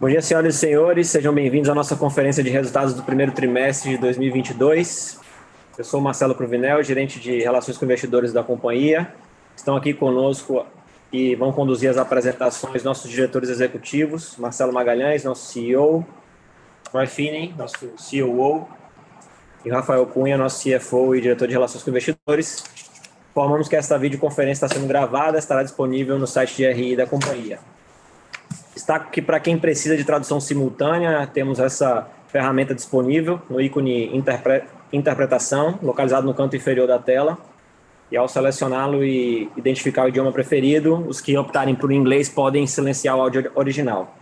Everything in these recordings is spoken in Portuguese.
Bom dia, senhoras e senhores. Sejam bem-vindos à nossa conferência de resultados do primeiro trimestre de 2022. Eu sou Marcelo Cruvinel, gerente de Relações com Investidores da companhia. Estão aqui conosco e vão conduzir as apresentações nossos diretores executivos, Marcelo Magalhães, nosso CEO, Roy Finney, nosso COO, e Rafael Cunha, nosso CFO e diretor de Relações com Investidores. Informamos que esta videoconferência está sendo gravada, estará disponível no site de RI da companhia. Destaco que para quem precisa de tradução simultânea, temos essa ferramenta disponível no ícone interpre interpretação, localizado no canto inferior da tela. E ao selecioná-lo e identificar o idioma preferido, os que optarem por inglês podem silenciar o áudio original.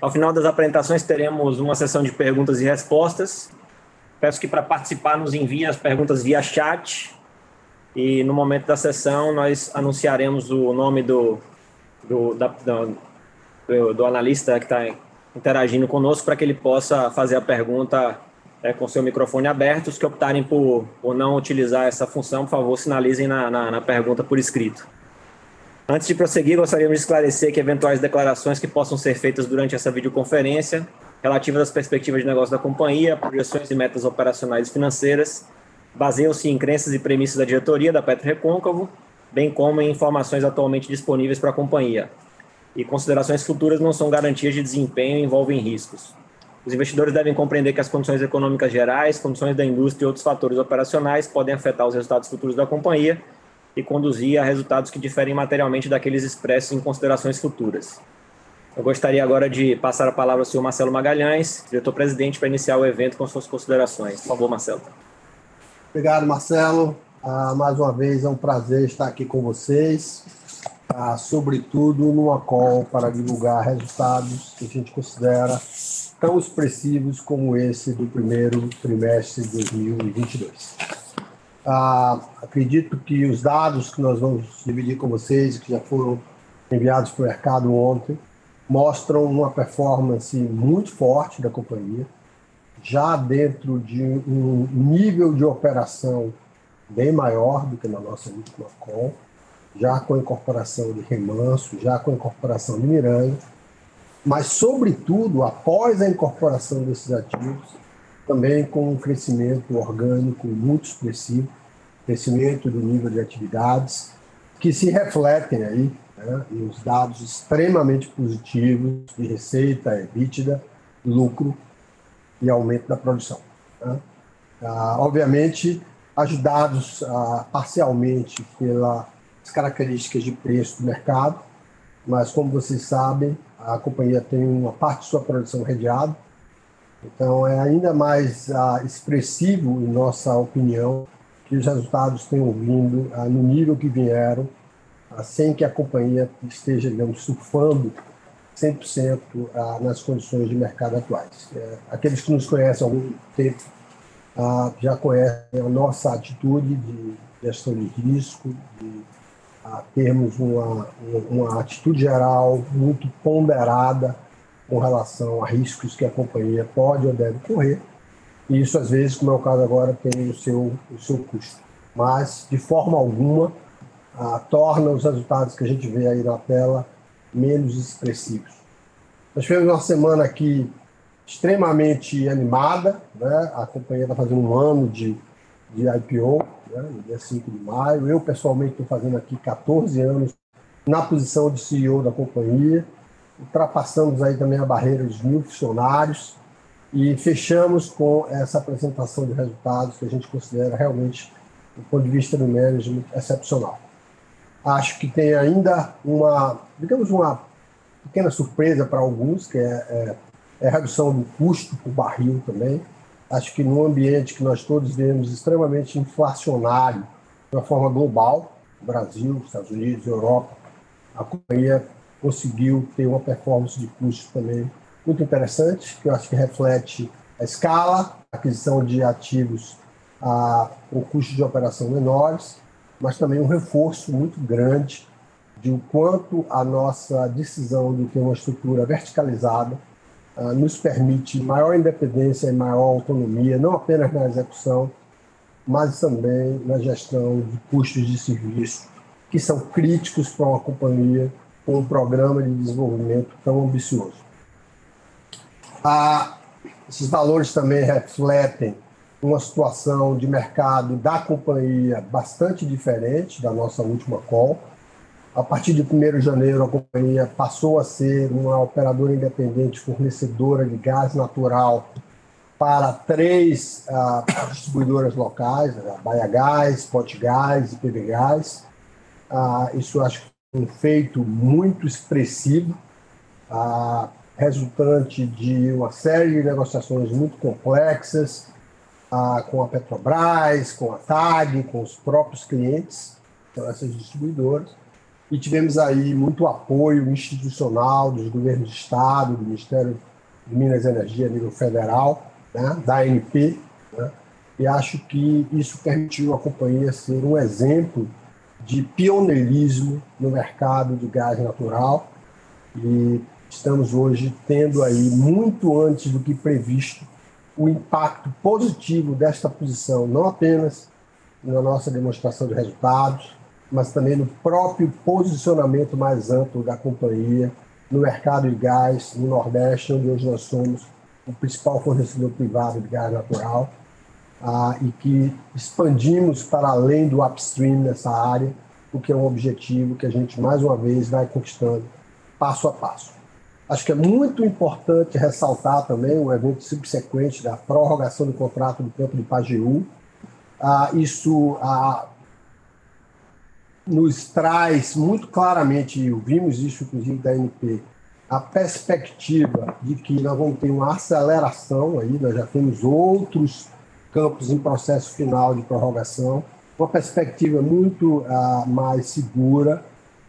Ao final das apresentações, teremos uma sessão de perguntas e respostas. Peço que para participar nos enviem as perguntas via chat. E no momento da sessão, nós anunciaremos o nome do, do, da, do, do analista que está interagindo conosco para que ele possa fazer a pergunta é, com seu microfone aberto. Os que optarem por, por não utilizar essa função, por favor, sinalizem na, na, na pergunta por escrito. Antes de prosseguir, gostaríamos de esclarecer que eventuais declarações que possam ser feitas durante essa videoconferência, relativas às perspectivas de negócio da companhia, projeções e metas operacionais e financeiras, baseiam-se em crenças e premissas da diretoria da Petro Recôncavo, bem como em informações atualmente disponíveis para a companhia, e considerações futuras não são garantias de desempenho e envolvem riscos. Os investidores devem compreender que as condições econômicas gerais, condições da indústria e outros fatores operacionais podem afetar os resultados futuros da companhia e conduzir a resultados que diferem materialmente daqueles expressos em considerações futuras. Eu gostaria agora de passar a palavra ao senhor Marcelo Magalhães, diretor-presidente, para iniciar o evento com suas considerações. Por favor, Marcelo. Obrigado, Marcelo. Ah, mais uma vez é um prazer estar aqui com vocês ah, sobretudo numa call para divulgar resultados que a gente considera tão expressivos como esse do primeiro trimestre de 2022. Ah, acredito que os dados que nós vamos dividir com vocês, que já foram enviados para o mercado ontem, mostram uma performance muito forte da companhia, já dentro de um nível de operação bem maior do que na nossa última call, já com a incorporação de Remanso, já com a incorporação de Miranda, mas, sobretudo, após a incorporação desses ativos, também com um crescimento orgânico muito expressivo, crescimento do nível de atividades, que se refletem aí né, nos dados extremamente positivos de receita, EBITDA, lucro e aumento da produção. Né? Ah, obviamente, ajudados ah, parcialmente pela as características de preço do mercado, mas como vocês sabem, a companhia tem uma parte de sua produção redeada, então é ainda mais uh, expressivo, em nossa opinião, que os resultados tenham vindo uh, no nível que vieram, uh, sem que a companhia esteja, digamos, surfando 100% uh, nas condições de mercado atuais. Uh, aqueles que nos conhecem há algum tempo já conhecem a nossa atitude de gestão de risco, de a termos uma, uma atitude geral muito ponderada com relação a riscos que a companhia pode ou deve correr. E isso, às vezes, como é o caso agora, tem o seu, o seu custo. Mas, de forma alguma, torna os resultados que a gente vê aí na tela menos expressivos. Nós tivemos uma semana aqui extremamente animada, né? a companhia está fazendo um ano de, de IPO, né, no dia 5 de maio. Eu, pessoalmente, estou fazendo aqui 14 anos na posição de CEO da companhia. Ultrapassamos aí também a barreira dos mil funcionários e fechamos com essa apresentação de resultados que a gente considera realmente, do ponto de vista do management, excepcional. Acho que tem ainda uma, digamos, uma pequena surpresa para alguns, que é, é, é a redução do custo por barril também acho que num ambiente que nós todos vemos extremamente inflacionário de uma forma global, Brasil, Estados Unidos, Europa, a companhia conseguiu ter uma performance de custos também muito interessante, que eu acho que reflete a escala, a aquisição de ativos a, com custos de operação menores, mas também um reforço muito grande de o quanto a nossa decisão de ter uma estrutura verticalizada uh, nos permite maior independência e maior autonomia, não apenas na execução, mas também na gestão de custos de serviço, que são críticos para uma companhia com um programa de desenvolvimento tão ambicioso. Ah, esses valores também refletem uma situação de mercado da companhia bastante diferente da nossa última call. A partir de 1 de janeiro, a companhia passou a ser uma operadora independente fornecedora de gás natural para três ah, distribuidoras locais, a Baia Gás, Pot Gás e PB Gás. Ah, isso acho que é um feito muito expressivo, ah, resultante de uma série de negociações muito complexas ah, com a Petrobras, com a TAG, com os próprios clientes, então essas distribuidoras. E tivemos aí muito apoio institucional dos governos de Estado, do Ministério de Minas e Energia a nível federal, né, da ANP, né, e acho que isso permitiu à companhia ser um exemplo de pioneirismo no mercado de gás natural. E estamos hoje tendo aí, muito antes do que previsto, o impacto positivo desta posição, não apenas na nossa demonstração de resultados, mas também no próprio posicionamento mais amplo da companhia no mercado de gás no Nordeste, onde hoje nós somos o principal fornecedor privado de gás natural, ah, e que expandimos para além do upstream nessa área, o que é um objetivo que a gente, mais uma vez, vai conquistando passo a passo. Acho que é muito importante ressaltar também o evento subsequente da prorrogação do contrato do campo de Pajeú. Ah, isso ah, nos traz muito claramente, vimos isso inclusive da NP, a perspectiva de que nós vamos ter uma aceleração aí, nós já temos outros campos em processo final de prorrogação, uma perspectiva muito uh, mais segura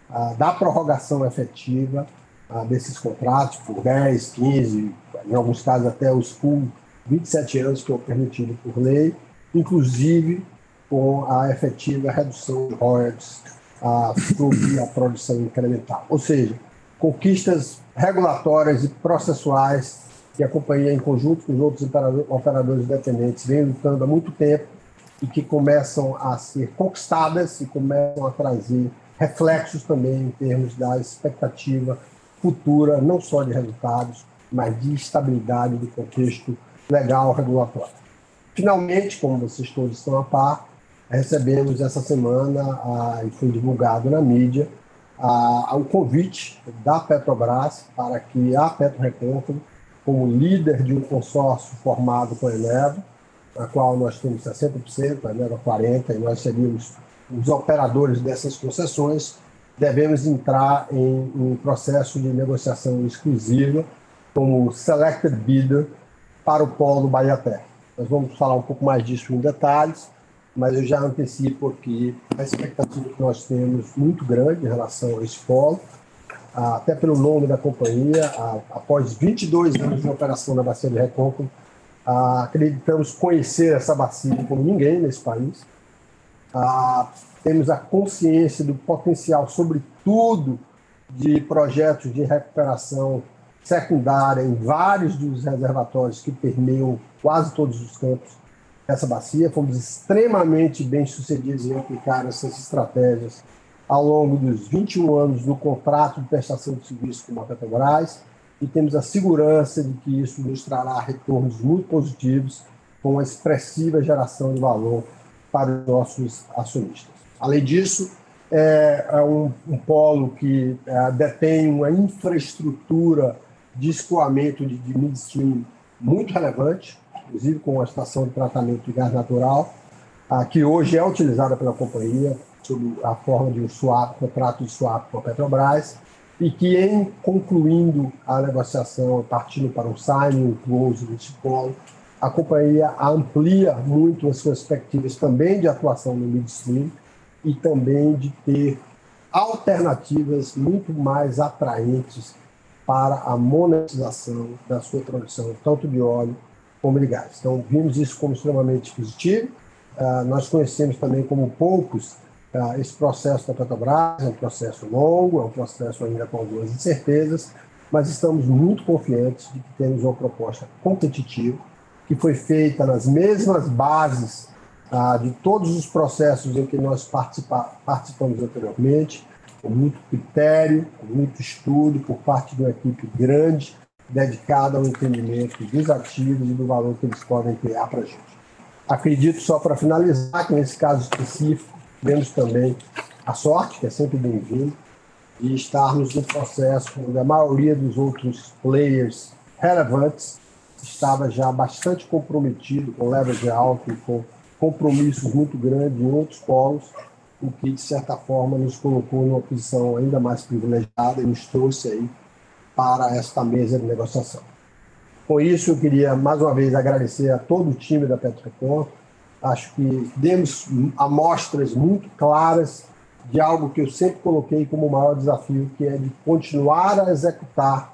uh, da prorrogação efetiva uh, desses contratos por 10, 15, em alguns casos até os full 27 anos que é permitido por lei, inclusive com a efetiva redução de royalties sobre a produção incremental. Ou seja, conquistas regulatórias e processuais que a companhia, em conjunto com os outros operadores independentes, vem lutando há muito tempo e que começam a ser conquistadas e começam a trazer reflexos também em termos da expectativa futura, não só de resultados, mas de estabilidade do contexto legal regulatório. Finalmente, como vocês todos estão a par, recebemos essa semana, e foi divulgado na mídia, o convite da Petrobras para que a PetroRecôncavo, como líder de um consórcio formado com a Eneva, na qual nós temos 60%, a Eneva 40%, e nós seríamos os operadores dessas concessões, devemos entrar em um processo de negociação exclusiva como selected bidder para o polo Bahia Terra. Nós vamos falar um pouco mais disso em detalhes, mas eu já antecipo aqui a expectativa que nós temos muito grande em relação a esse polo, até pelo nome da companhia, após 22 anos de operação na Bacia de Recôncavo, acreditamos conhecer essa bacia como ninguém nesse país. Temos a consciência do potencial, sobretudo, de projetos de recuperação secundária em vários dos reservatórios que permeiam quase todos os campos essa bacia, fomos extremamente bem sucedidos em aplicar essas estratégias ao longo dos 21 anos do contrato de prestação de serviço com a Petrobras e temos a segurança de que isso nos trará retornos muito positivos com uma expressiva geração de valor para os nossos acionistas. Além disso, é, é um, um, polo que é, detém uma infraestrutura de escoamento de, de midstream muito relevante, inclusive com a estação de tratamento de gás natural, ah, que hoje é utilizada pela companhia sob a forma de um swap, contrato de swap com a Petrobras, e que em concluindo a negociação, partindo para um signing, um close desse polo, a companhia amplia muito as suas perspectivas também de atuação no midstream e também de ter alternativas muito mais atraentes para a monetização da sua produção, tanto de óleo como gás. Então, vimos isso como extremamente positivo. Uh, nós conhecemos também como poucos uh, esse processo da Petrobras, é um processo longo, é um processo ainda com algumas incertezas, mas estamos muito confiantes de que temos uma proposta competitiva, que foi feita nas mesmas bases uh, de todos os processos em que nós participa participamos anteriormente, com muito critério, com muito estudo por parte de uma equipe grande dedicada ao entendimento dos ativos e do valor que eles podem criar para a gente. Acredito, só para finalizar, que nesse caso específico, temos também a sorte, que é sempre bem-vindo, de estarmos no processo onde a maioria dos outros players relevantes estava já bastante comprometido com leverage alto e com compromissos muito grandes em outros polos, o que, de certa forma, nos colocou numa posição ainda mais privilegiada e nos trouxe aí para esta mesa de negociação. Com isso, eu queria mais uma vez agradecer a todo o time da Petrocon. Acho que demos amostras muito claras de algo que eu sempre coloquei como o maior desafio, que é de continuar a executar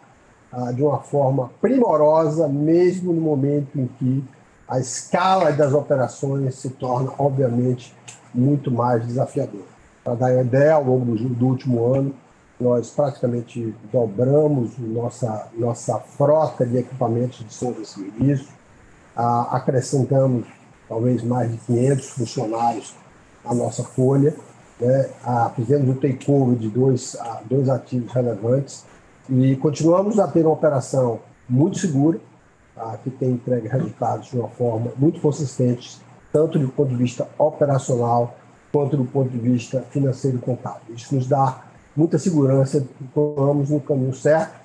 ah, de uma forma primorosa, mesmo no momento em que a escala das operações se torna, obviamente, muito mais desafiadora. Para dar ideia, ao longo do, do último ano, nós praticamente dobramos nossa, nossa frota de equipamentos de som e serviço, acrescentamos talvez mais de 500 funcionários à nossa folha, né? ah, fizemos o takeover de dois, dois ativos relevantes e continuamos a ter uma operação muito segura, tá? que tem entregue resultados de uma forma muito consistente, tanto do ponto de vista operacional quanto do ponto de vista financeiro e contábil. Isso nos dá muita segurança que estamos no caminho certo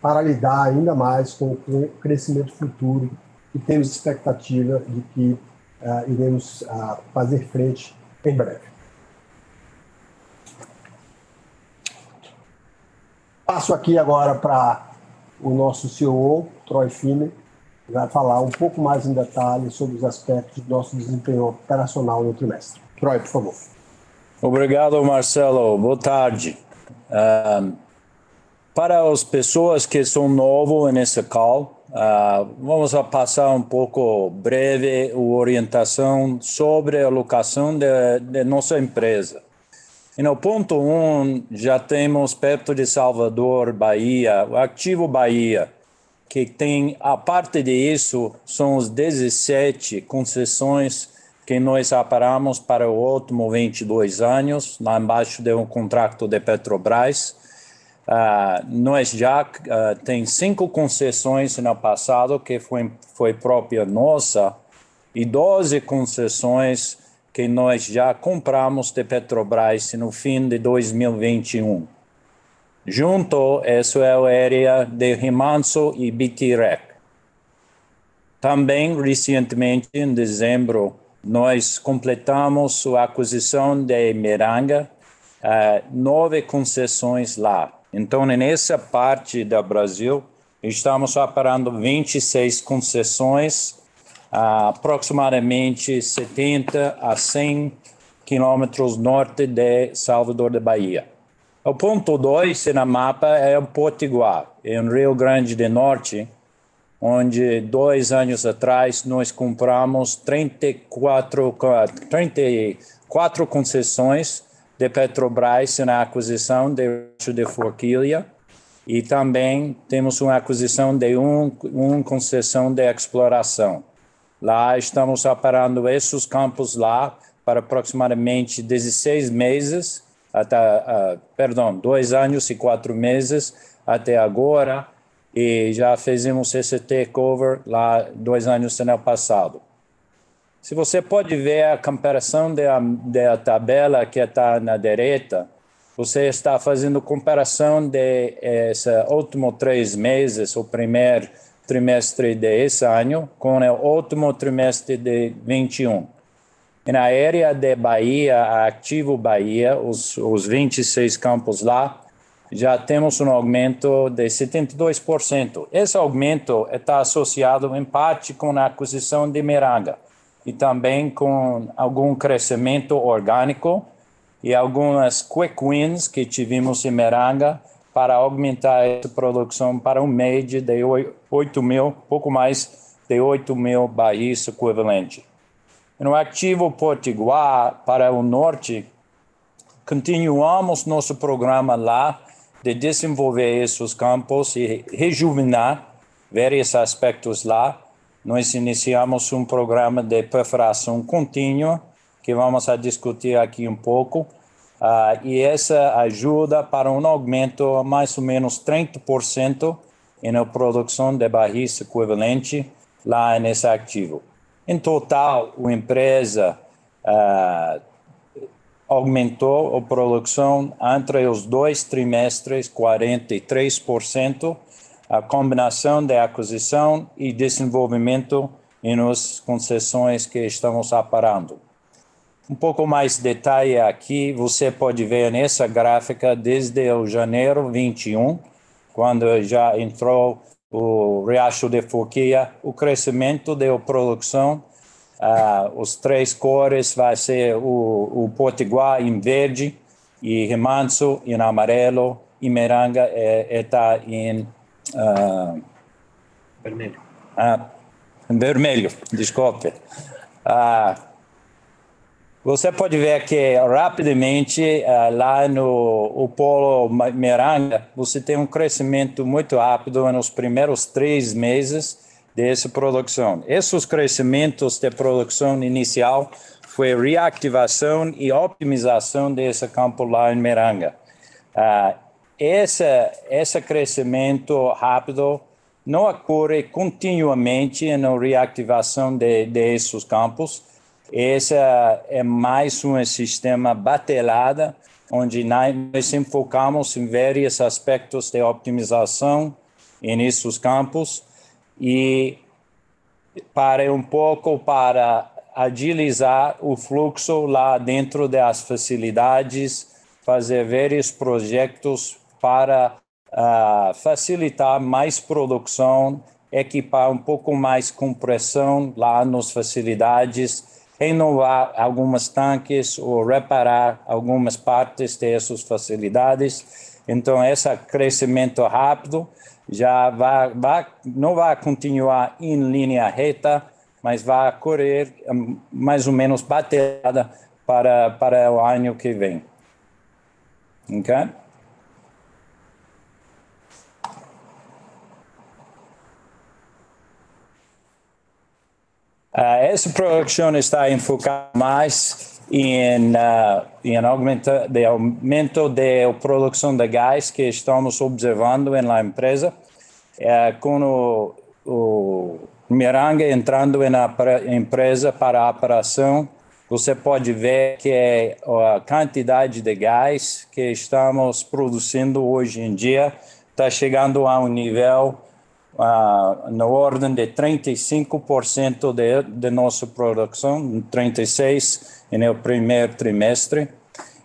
para lidar ainda mais com o crescimento futuro e temos expectativa de que uh, iremos uh, fazer frente em breve. Passo aqui agora para o nosso CEO, Troy Finney, que vai falar um pouco mais em detalhe sobre os aspectos do nosso desempenho operacional no trimestre. Troy, por favor. Obrigado, Marcelo. Boa tarde. Para as pessoas que são novos nesse call, uh, vamos passar um pouco breve a orientação sobre a locação de, de nossa empresa. E no ponto 1, um, já temos perto de Salvador, Bahia, o Ativo Bahia, que tem, a parte disso, são os 17 concessões que nós aparamos para o último 22 anos, lá embaixo de um contrato de Petrobras. Uh, nós já uh, tem cinco concessões no passado que foi, foi própria nossa e 12 concessões que nós já compramos de Petrobras no fim de 2021. Junto, isso é a área de Rimanso e Bitirec. Também, recentemente, em dezembro nós completamos a aquisição de Miranga, uh, nove concessões lá. Então, nessa parte do Brasil, estamos operando 26 concessões, uh, aproximadamente 70 a 100 quilômetros norte de Salvador da Bahia. O ponto 2 no mapa é o Potiguar, em Rio Grande do Norte, onde dois anos atrás nós compramos 34, 34 concessões de Petrobras na aquisição de, de Forquilha e também temos uma aquisição de um, uma concessão de exploração. Lá estamos operando esses campos lá para aproximadamente 16 meses, até, uh, perdão, dois anos e quatro meses até agora e já fizemos esse takeover lá dois anos no ano passado. Se você pode ver a comparação da, da tabela que está na direita, você está fazendo comparação de esses últimos três meses, o primeiro trimestre desse ano, com o último trimestre de 21. E na área de Bahia, Ativo Bahia, os, os 26 campos lá, já temos um aumento de 72%. Esse aumento está associado em parte com a aquisição de Miranga e também com algum crescimento orgânico e algumas quick wins que tivemos em Miranga para aumentar essa produção para um médio de 8 mil, pouco mais de 8 mil barris equivalente. No ativo Potiguar, para o norte, continuamos nosso programa lá de desenvolver esses campos e rejuvenar vários aspectos lá. Nós iniciamos um programa de perfuração contínua, que vamos a discutir aqui um pouco, uh, e essa ajuda para um aumento mais ou menos 30% na produção de barris equivalente lá nesse ativo. Em total, a empresa uh, aumentou a produção entre os dois trimestres 43%, a combinação de aquisição e desenvolvimento em as concessões que estamos aparando. Um pouco mais de detalhe aqui, você pode ver nessa gráfica desde o janeiro 21, quando já entrou o Riacho de Forquia, o crescimento da produção, uh, os três cores vai ser o, o Potiguar em verde, e Remanso em amarelo, e Meranga está é, em uh, vermelho. Uh, vermelho, desculpe. Uh, você pode ver que rapidamente uh, lá no o polo Miranga você tem um crescimento muito rápido nos primeiros três meses dessa produção. Esses crescimentos de produção inicial foi reativação e optimização desse campo lá em Miranga. Uh, esse, esse crescimento rápido não ocorre continuamente na reativação de, desses campos, esse é mais um sistema batelada, onde nós enfocamos em vários aspectos de optimização nesses campos e para um pouco para agilizar o fluxo lá dentro das facilidades, fazer vários projetos para uh, facilitar mais produção, equipar um pouco mais compressão lá nas facilidades renovar algumas tanques ou reparar algumas partes dessas facilidades. Então, esse crescimento rápido já vai, vai, não vai continuar em linha reta, mas vai correr hum, mais ou menos bateada para, para o ano que vem. Ok? Uh, essa produção está enfocada mais em, uh, em aumento, de aumento da produção de gás que estamos observando na empresa, uh, com o, o Miranga entrando na empresa para a operação, você pode ver que a quantidade de gás que estamos produzindo hoje em dia. Está chegando a um nível uh, na ordem de 35% de, de nossa produção, 36% no primeiro trimestre,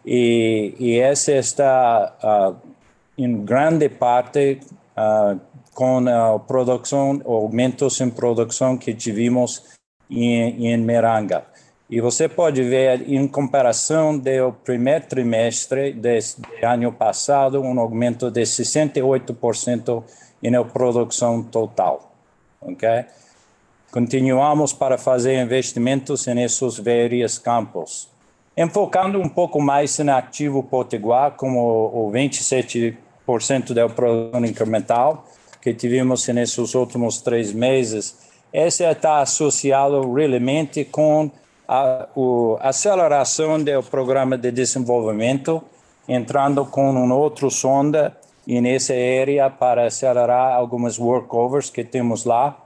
e, e essa está uh, em grande parte uh, com a produção, aumentos em produção que tivemos em, em Miranga. E você pode ver, em comparação do primeiro trimestre desse ano passado, um aumento de 68% e na produção total. ok? Continuamos para fazer investimentos nesses vários campos. Enfocando um pouco mais no ativo potiguar, como o 27% da produção incremental que tivemos nesses últimos três meses, esse está associado realmente com a, a aceleração do programa de desenvolvimento, entrando com um outro sonda nessa área para acelerar algumas workovers que temos lá.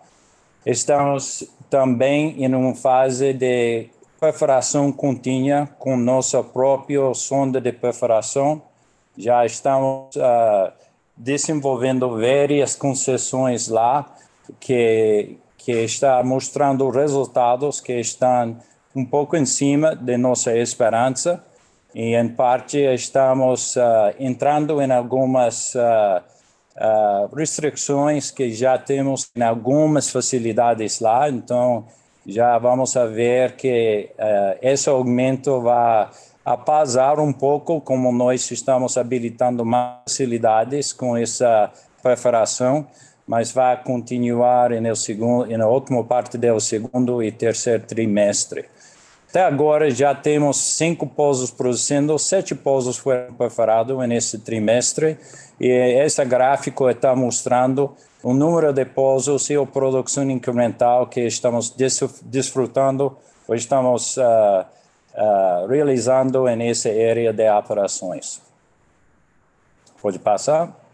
Estamos também em uma fase de perfuração contínua com nossa própria sonda de perfuração. Já estamos uh, desenvolvendo várias concessões lá que que está mostrando resultados que estão um pouco em cima de nossa esperança e em parte estamos uh, entrando em algumas uh, uh, restrições que já temos em algumas facilidades lá, então já vamos ver que esse aumento vai apazar um pouco como nós estamos habilitando mais facilidades com essa preparação, mas vai continuar no segundo, na última parte do segundo e terceiro trimestre. Até agora já temos cinco pousos produzindo, sete pousos foram preparados nesse trimestre e esse gráfico está mostrando o número de pousos e a produção incremental que estamos desfrutando ou estamos uh, uh, realizando nessa área de operações. Pode passar?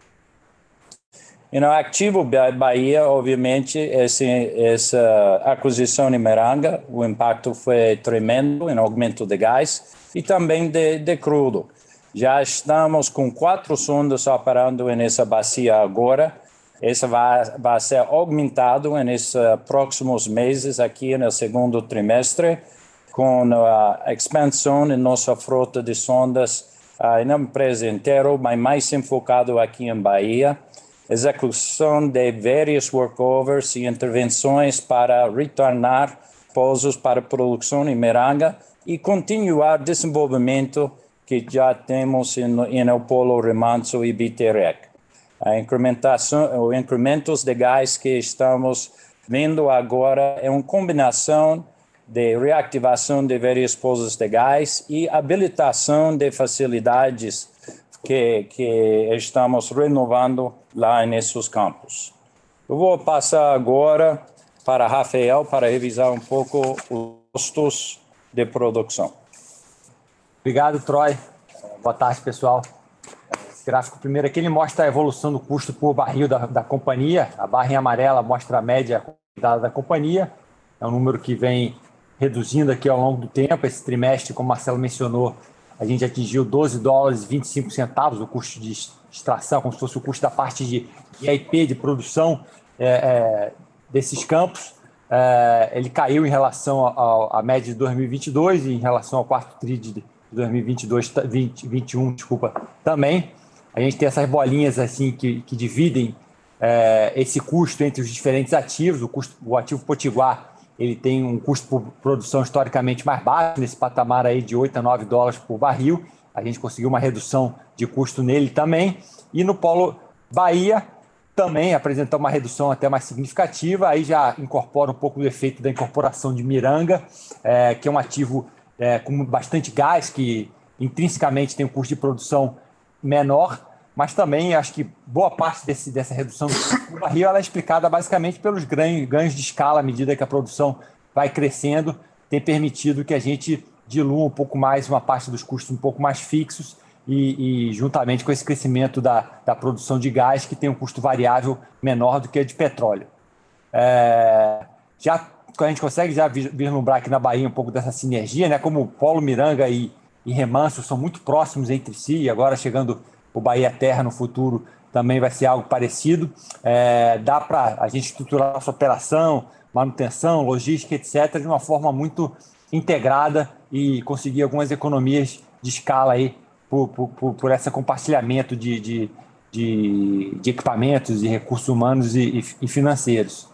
E no ativo Bahia, obviamente, esse, essa aquisição em Meranga, o impacto foi tremendo em aumento de gás e também de, de crudo. Já estamos com quatro sondas operando nessa bacia agora. Essa vai, vai ser aumentado nesses próximos meses aqui no segundo trimestre com a expansão em nossa frota de sondas uh, na empresa inteira, mas mais enfocado aqui em Bahia execução de vários workovers e intervenções para retornar pousos para produção em Meranga e continuar desenvolvimento que já temos em El Polo Remanso e Biterec. A incrementação, os incrementos de gás que estamos vendo agora é uma combinação de reativação de vários pousos de gás e habilitação de facilidades que, que estamos renovando lá nesses campos. Eu vou passar agora para Rafael para revisar um pouco os custos de produção. Obrigado, Troy. Boa tarde, pessoal. Esse gráfico primeiro aqui ele mostra a evolução do custo por barril da, da companhia. A barra em amarela mostra a média da, da companhia. É um número que vem reduzindo aqui ao longo do tempo. Esse trimestre, como o Marcelo mencionou, a gente atingiu 12 dólares e 25 centavos o custo de extração, como se fosse o custo da parte de, IP, de produção é, é, desses campos. É, ele caiu em relação à média de 2022 e em relação ao quarto TRI de 2022, 2021, desculpa, também. A gente tem essas bolinhas assim que, que dividem é, esse custo entre os diferentes ativos. O, custo, o ativo Potiguar ele tem um custo por produção historicamente mais baixo, nesse patamar aí de 8 a 9 dólares por barril. A gente conseguiu uma redução de custo nele também. E no Polo Bahia também apresentou uma redução até mais significativa. Aí já incorpora um pouco do efeito da incorporação de Miranga, é, que é um ativo é, com bastante gás, que intrinsecamente tem um custo de produção menor mas também acho que boa parte desse, dessa redução do barril é explicada basicamente pelos ganhos, de escala à medida que a produção vai crescendo, tem permitido que a gente dilua um pouco mais uma parte dos custos um pouco mais fixos e, e juntamente com esse crescimento da, da produção de gás, que tem um custo variável menor do que a de petróleo. É, já a gente consegue já vislumbrar aqui na Bahia um pouco dessa sinergia, né? como Polo Miranga e, e Remanso são muito próximos entre si, agora chegando o Bahia Terra no futuro também vai ser algo parecido. É, dá para a gente estruturar nossa operação, manutenção, logística, etc., de uma forma muito integrada e conseguir algumas economias de escala aí por, por, por esse compartilhamento de, de, de, de, equipamentos e recursos humanos e, e financeiros.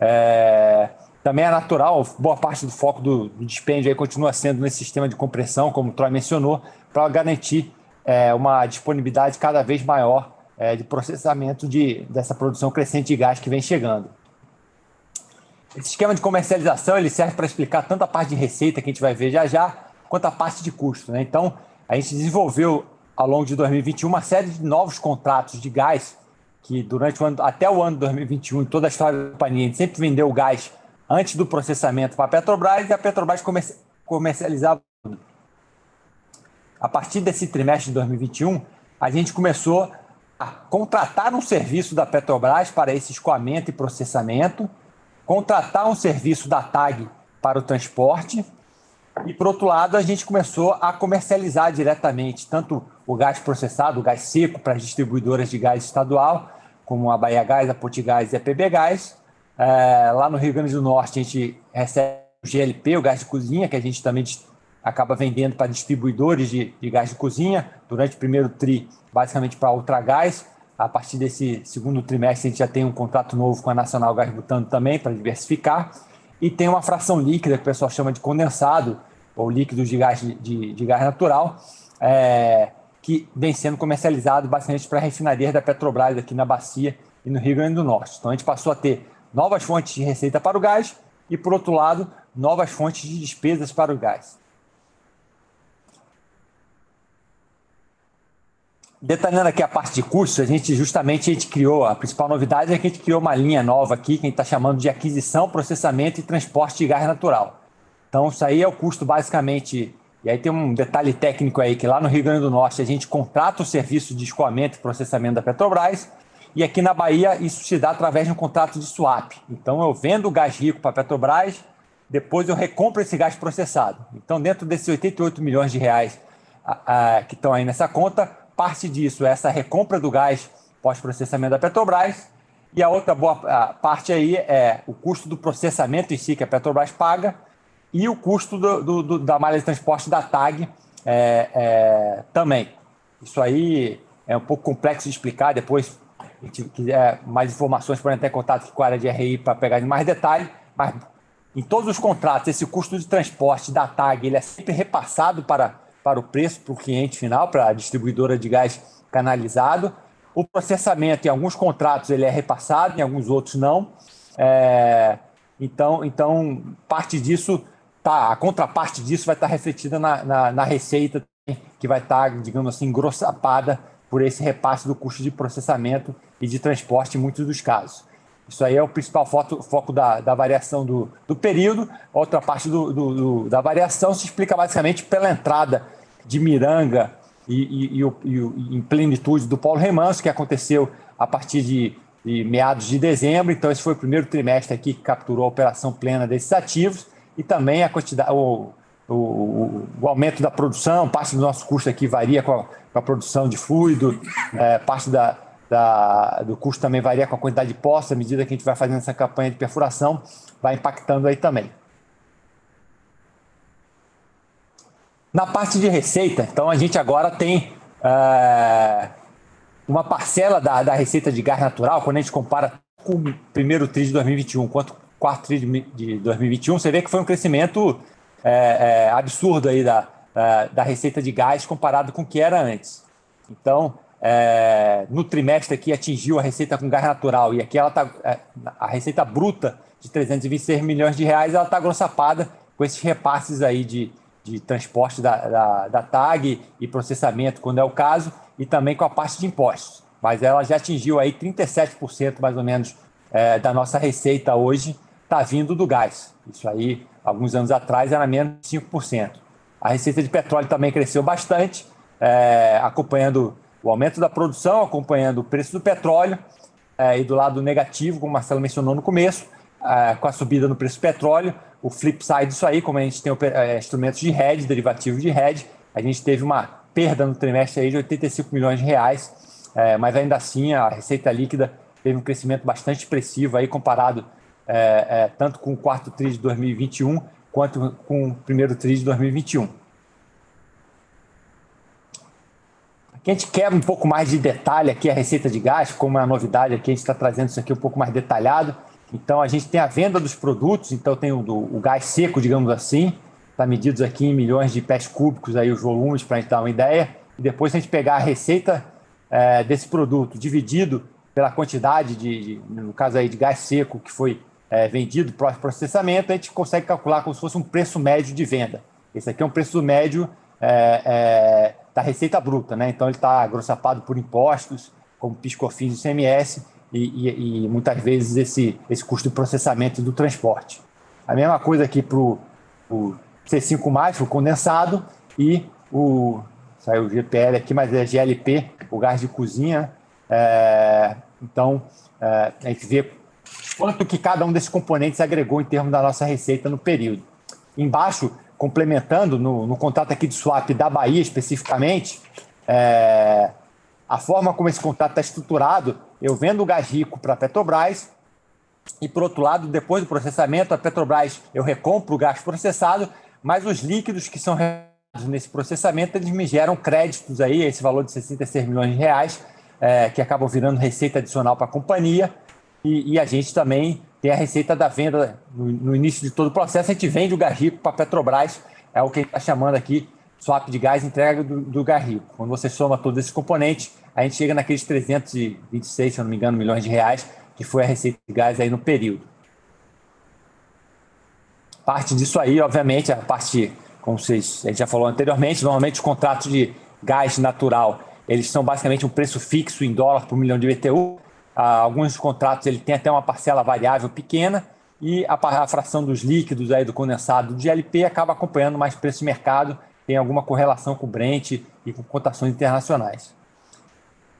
É, também é natural, boa parte do foco do, do dispêndio aí continua sendo nesse sistema de compressão, como o Troy mencionou, para garantir é, uma disponibilidade cada vez maior é, de processamento de, dessa produção crescente de gás que vem chegando. Esse esquema de comercialização ele serve para explicar tanto a parte de receita que a gente vai ver já já, quanto a parte de custo. Né? Então, a gente desenvolveu ao longo de 2021 uma série de novos contratos de gás que durante o ano, até o ano 2021, toda a história da companhia, a gente sempre vendeu gás antes do processamento para a Petrobras e a Petrobras comercializava a partir desse trimestre de 2021, a gente começou a contratar um serviço da Petrobras para esse escoamento e processamento, contratar um serviço da TAG para o transporte e, por outro lado, a gente começou a comercializar diretamente tanto o gás processado, o gás seco para as distribuidoras de gás estadual, como a Bahia Gás, a Potigás e a PB Gás. É, lá no Rio Grande do Norte, a gente recebe o GLP, o gás de cozinha, que a gente também acaba vendendo para distribuidores de, de, gás de cozinha. Durante o primeiro TRI, basicamente para Ultragás. A partir desse segundo trimestre, a gente já tem um contrato novo com a Nacional Gás Butano também, para diversificar. E tem uma fração líquida, que o pessoal chama de condensado, ou líquidos de gás, de, de gás natural, é, que vem sendo comercializado basicamente para refinarias da Petrobras aqui na Bacia e no Rio Grande do Norte. Então a gente passou a ter novas fontes de receita para o gás e, por outro lado, novas fontes de despesas para o gás. Detalhando aqui a parte de custos, a gente justamente a gente criou, a principal novidade é que a gente criou uma linha nova aqui, que a gente está chamando de aquisição, processamento e transporte de gás natural. Então, isso aí é o custo basicamente. E aí tem um detalhe técnico aí, que lá no Rio Grande do Norte a gente contrata o serviço de escoamento e processamento da Petrobras, e aqui na Bahia isso se dá através de um contrato de swap. Então eu vendo o gás rico para a Petrobras, depois eu recompro esse gás processado. Então dentro desses 88 milhões de reais a, a, que estão aí nessa conta, parte disso é essa recompra do gás pós-processamento da Petrobras e a outra boa parte aí é o custo do processamento em si que a Petrobras paga e o custo do, do, do, da malha de transporte da TAG é, é, também. Isso aí é um pouco complexo de explicar, depois, se quiser mais informações, podem ter contato com a área de RI para pegar mais detalhe, mas em todos os contratos, esse custo de transporte da TAG ele é sempre repassado para, para o preço, para o cliente final, para a distribuidora de gás canalizado. O processamento, em alguns contratos, ele é repassado, em alguns outros não. É, então, então, parte disso tá, a contraparte disso vai estar refletida na, na, na receita que vai estar, digamos assim, grossapada por esse repasse do custo de processamento e de transporte em muitos dos casos. Isso aí é o principal foco, foco da, da variação do, do período. Outra parte do, do, da variação se explica basicamente pela entrada de Miranga e, e, e, e em plenitude do Paulo Remanso, que aconteceu a partir de, de meados de dezembro. Então, esse foi o primeiro trimestre aqui que capturou a operação plena desses ativos e também a quantidade, o, o, o, aumento da produção, parte do nosso custo aqui varia com a, com a produção de fluido, é, parte da, da, do custo também varia com a quantidade de poços, à medida que a gente vai fazendo essa campanha de perfuração, vai impactando aí também. Na parte de receita, então a gente agora tem é, uma parcela da, da receita de gás natural, quando a gente compara com o primeiro TRI de 2021, quanto quarto tri de 2021, você vê que foi um crescimento é, é, absurdo aí da, da, receita de gás comparado com o que era antes. Então, é, no trimestre aqui atingiu a receita com gás natural e aqui ela tá, é, a receita bruta de 326 milhões de reais, ela está grossapada com esses repasses aí de, de transporte da, da, da TAG e processamento, quando é o caso, e também com a parte de impostos. Mas ela já atingiu aí 37% mais ou menos é, da nossa receita hoje, está vindo do gás. Isso aí, alguns anos atrás, era menos de 5%. A receita de petróleo também cresceu bastante, é, acompanhando o aumento da produção, acompanhando o preço do petróleo, é, e do lado negativo, como o Marcelo mencionou no começo, é, com a subida no preço do petróleo, o flip side disso aí, como a gente tem é, instrumentos de hedge, derivativos de hedge, a gente teve uma perda no trimestre aí de 85 milhões de reais, é, mas ainda assim a receita líquida teve um crescimento bastante expressivo aí comparado é, é, tanto com o quarto TRI de 2021 quanto com o primeiro TRI de 2021. Aqui a gente quer um pouco mais de detalhe aqui a receita de gás, como é a novidade aqui, a gente está trazendo isso aqui um pouco mais detalhado. Então a gente tem a venda dos produtos, então tem o, o gás seco, digamos assim, está medidos aqui em milhões de pés cúbicos aí os volumes para a gente dar uma ideia. E depois se a gente pegar a receita é, desse produto dividido pela quantidade de, de, no caso aí de gás seco que foi é, vendido para processamento, a gente consegue calcular como se fosse um preço médio de venda. Esse aqui é um preço médio é, é, da receita bruta, né? Então ele está grossapado por impostos, como PiscoFins e CMS, e, e, e, muitas vezes esse, esse custo de processamento do transporte. A mesma coisa aqui para o C5, o condensado, e o. Saiu o GPL aqui, mas é GLP, o gás de cozinha. É, então, é, a gente vê quanto que cada um desses componentes agregou em termos da nossa receita no período. Embaixo, complementando, no, no contrato aqui de swap da Bahia especificamente, é, a forma como esse contrato está estruturado, eu vendo o gás rico para a Petrobras e, por outro lado, depois do processamento, a Petrobras, eu recompro o gás processado, mas os líquidos que são nesse processamento, eles me geram créditos aí, esse valor de 66 milhões de reais, é, que acabam virando receita adicional para a companhia, e, e, a gente também tem a receita da venda no, no, início de todo o processo. A gente vende o gás rico para a Petrobras, é o que a gente está chamando aqui swap de gás entrega do, do gás rico. Quando você soma todos esses componentes, a gente chega naqueles 326, se eu não me engano, milhões de reais, que foi a receita de gás aí no período. Parte disso aí, obviamente, a parte, como vocês, a gente já falou anteriormente, normalmente os contratos de gás natural, eles são basicamente um preço fixo em dólar por milhão de BTU, alguns contratos ele tem até uma parcela variável pequena e a, fração dos líquidos aí do condensado de LP acaba acompanhando mais preço de mercado, tem alguma correlação com o Brent e com cotações internacionais.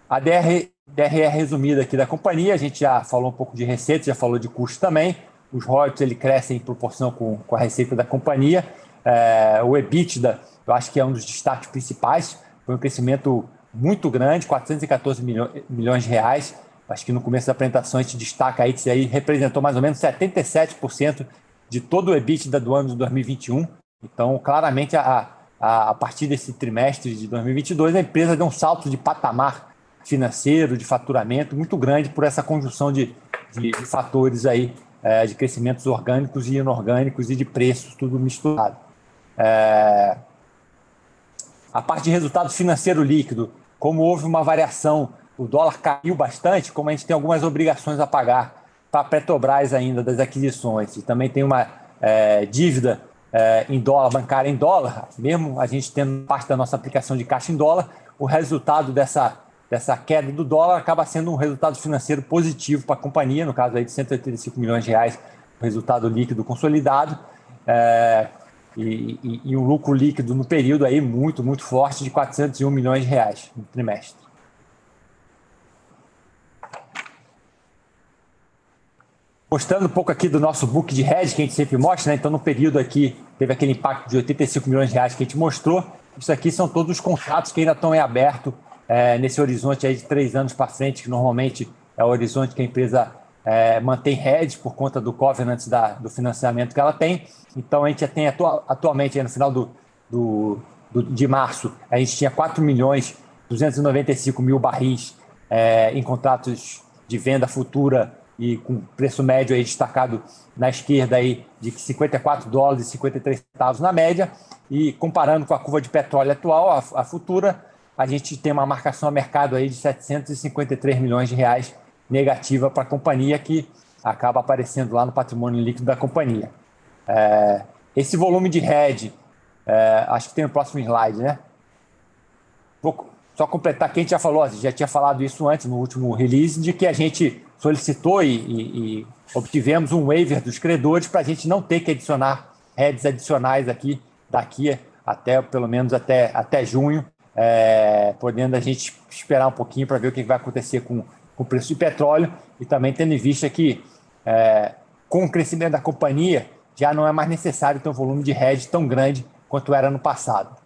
A DR DRE resumida aqui da companhia, a gente já falou um pouco de receita, já falou de custo também. Os royalties ele crescem em proporção com, com a receita da companhia. É, o EBITDA, eu acho que é um dos destaques principais, foi um crescimento muito grande, 414 milhões, milhões de reais. Acho que no começo da apresentação a gente destaca aí que isso aí representou mais ou menos 77% de todo o EBITDA do ano de 2021. Então, claramente, a, a, a partir desse trimestre de 2022, a empresa deu um salto de patamar financeiro, de faturamento muito grande por essa conjunção de, de, de fatores aí, é, de crescimentos orgânicos e inorgânicos e de preços, tudo misturado. É, a parte de resultado financeiro líquido, como houve uma variação, o dólar caiu bastante, como a gente tem algumas obrigações a pagar para a Petrobras ainda das aquisições, e também tem uma é, dívida é, em dólar, bancária em dólar, mesmo a gente tendo parte da nossa aplicação de caixa em dólar, o resultado dessa, dessa queda do dólar acaba sendo um resultado financeiro positivo para a companhia, no caso aí de 185 milhões de reais, resultado líquido consolidado, é, e, e, e, um lucro líquido no período aí muito, muito forte de 401 milhões de reais no trimestre. Mostrando um pouco aqui do nosso book de hedge que a gente sempre mostra, né? Então, no período aqui, teve aquele impacto de 85 milhões de reais que a gente mostrou. Isso aqui são todos os contratos que ainda estão em aberto é, nesse horizonte aí de três anos para frente, que normalmente é o horizonte que a empresa é, mantém hedge por conta do covenant da, do financiamento que ela tem. Então, a gente já tem atu atualmente, no final do, do, do, de março, a gente tinha 4 milhões 295 mil barris é, em contratos de venda futura e com preço médio aí destacado na esquerda aí de 54 dólares e 53 centavos na média. E comparando com a curva de petróleo atual, a, a futura, a gente tem uma marcação a mercado aí de 753 milhões de reais negativa para a companhia, que acaba aparecendo lá no patrimônio líquido da companhia. É, esse volume de hedge, é, acho que tem no próximo slide, né? Vou só completar que a gente já falou, já tinha falado isso antes no último release, de que a gente solicitou e, e, e obtivemos um waiver dos credores para a gente não ter que adicionar heads adicionais aqui, daqui até pelo menos até, até junho, é, podendo a gente esperar um pouquinho para ver o que vai acontecer com, com o preço de petróleo e também tendo em vista que é, com o crescimento da companhia já não é mais necessário ter um volume de hedge tão grande quanto era no passado.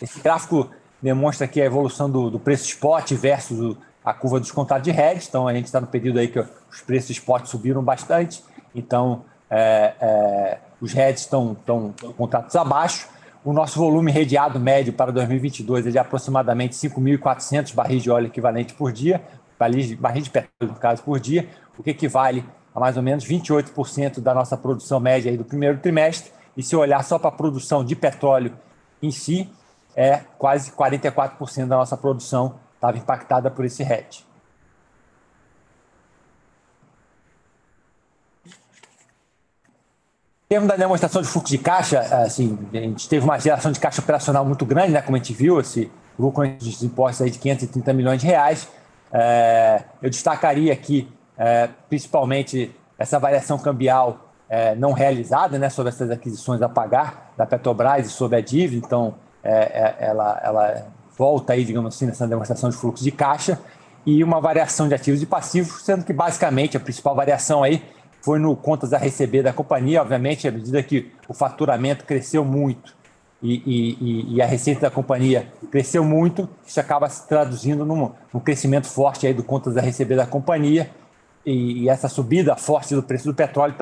Esse gráfico demonstra aqui a evolução do, do preço spot versus o, a curva dos contratos de hedge. Então, a gente está no período aí que os preços spot subiram bastante. Então, é, é, os hedges estão, estão contratos abaixo. O nosso volume redeado médio para 2022 é de aproximadamente 5.400 barris de óleo equivalente por dia, barris, barris de petróleo, no caso, por dia, o que equivale a mais ou menos 28% da nossa produção média aí do primeiro trimestre. E se olhar só para a produção de petróleo em si, é quase 44% da nossa produção estava impactada por esse. Em termos da demonstração de fluxo de caixa, assim, a gente teve uma geração de caixa operacional muito grande, né, como a gente viu, esse lucro de impostos aí de 530 milhões de reais. É, eu destacaria aqui, é, principalmente, essa variação cambial é, não realizada né, sobre essas aquisições a pagar da Petrobras e sobre a dívida. Então, é, é, ela, ela volta aí, digamos assim, nessa demonstração de fluxo de caixa e uma variação de ativos e passivos, sendo que basicamente a principal variação aí foi no contas a receber da companhia, obviamente, à medida que o faturamento cresceu muito e, e, e a receita da companhia cresceu muito, isso acaba se traduzindo num, num crescimento forte aí do contas a receber da companhia e, e, essa subida forte do preço do petróleo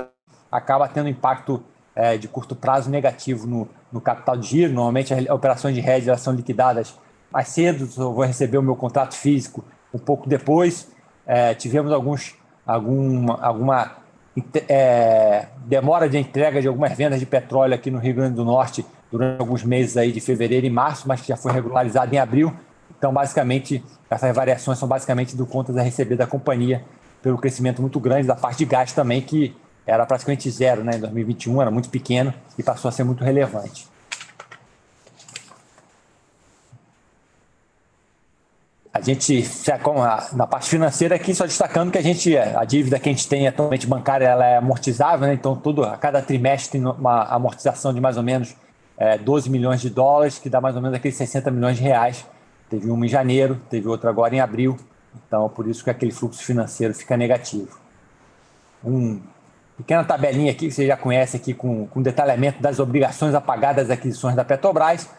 acaba tendo impacto é, de curto prazo negativo no, no capital de giro. Normalmente as operações de hedge elas são liquidadas mais cedo, eu vou receber o meu contrato físico um pouco depois. É, tivemos alguns, alguma, alguma é, demora de entrega de algumas vendas de petróleo aqui no Rio Grande do Norte durante alguns meses aí de fevereiro e março, mas que já foi regularizado em abril. Então, basicamente, essas variações são basicamente do contas a receber da companhia pelo crescimento muito grande da parte de gás também, que era praticamente zero né, em 2021, era muito pequeno e passou a ser muito relevante. A gente, na parte financeira aqui, só destacando que a gente, a dívida que a gente tem atualmente bancária, ela é amortizável, né? então tudo, a cada trimestre tem uma amortização de mais ou menos é, 12 milhões de dólares, que dá mais ou menos aqueles 60 milhões de reais. Teve uma em janeiro, teve outra agora em abril, Então, por isso que aquele fluxo financeiro fica negativo. Um pequena tabelinha aqui que você já conhece aqui com, com detalhamento das obrigações apagadas das aquisições da Petrobras.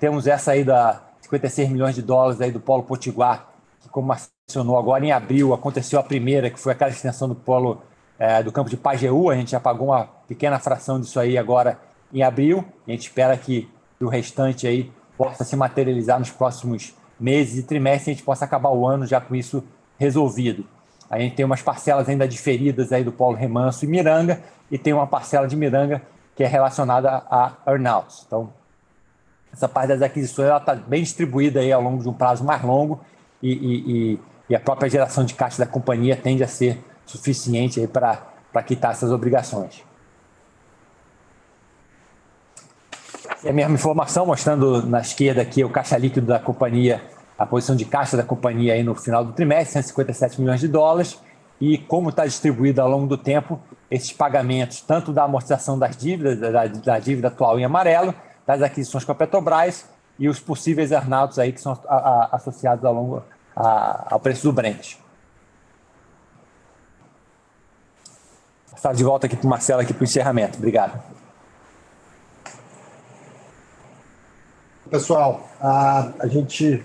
Temos essa aí da 56 milhões de dólares aí do Polo Potiguar, que como mencionou agora em abril aconteceu a primeira, que foi aquela extensão do polo é, do campo de Pajeú. A gente já pagou uma pequena fração disso aí agora em abril. A gente espera que o restante aí possa se materializar nos próximos meses e trimestres e a gente possa acabar o ano já com isso resolvido. A gente tem umas parcelas ainda diferidas aí do Polo Remanso e Miranga e tem uma parcela de Miranga que é relacionada a earnouts. Então, essa parte das aquisições está bem distribuída aí ao longo de um prazo mais longo e, e, e, a própria geração de caixa da companhia tende a ser suficiente para quitar essas obrigações. E a mesma informação mostrando na esquerda aqui o caixa líquido da companhia, a posição de caixa da companhia aí no final do trimestre, 157 milhões de dólares, e como está distribuído ao longo do tempo esses pagamentos, tanto da amortização das dívidas, da, da dívida atual em amarelo, das aquisições com a Petrobras e os possíveis earnouts aí que são a, a, associados ao longo a, ao preço do Brent. Passar de volta aqui para o Marcelo aqui para o encerramento. Obrigado. Pessoal, a, a gente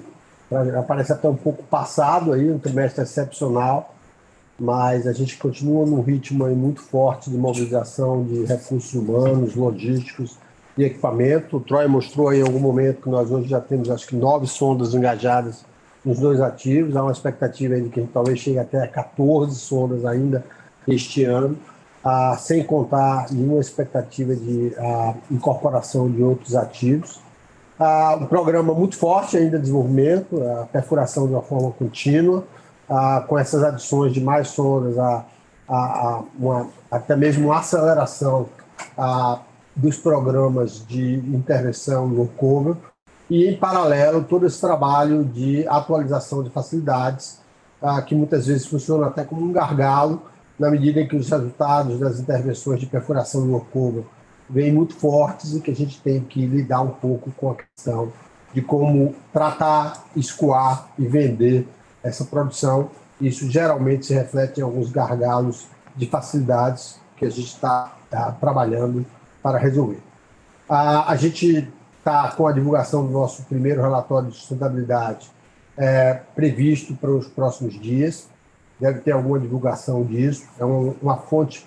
aparece até um pouco passado aí, um trimestre excepcional, mas a gente continua num ritmo muito forte de mobilização de recursos humanos, logísticos e equipamento. O Troy mostrou aí em algum momento que nós hoje já temos acho que nove sondas engajadas nos dois ativos. Há uma expectativa aí de que a gente talvez chegue até 14 sondas ainda este ano, ah, sem contar nenhuma expectativa de ah, incorporação de outros ativos. Ah, um programa muito forte ainda de desenvolvimento, a perfuração de uma forma contínua, ah, com essas adições de mais sondas, a, a, a uma, até mesmo uma aceleração a, dos programas de intervenção no cover e, em paralelo, todo esse trabalho de atualização de facilidades, ah, que muitas vezes funciona até como um gargalo, na medida em que os resultados das intervenções de perfuração no cover vêm muito fortes e que a gente tem que lidar um pouco com a questão de como tratar, escoar e vender essa produção. Isso geralmente se reflete em alguns gargalos de facilidades que a gente está tá trabalhando para resolver. A, a gente está com a divulgação do nosso primeiro relatório de sustentabilidade é, previsto para os próximos dias. Deve ter alguma divulgação disso. É uma, uma fonte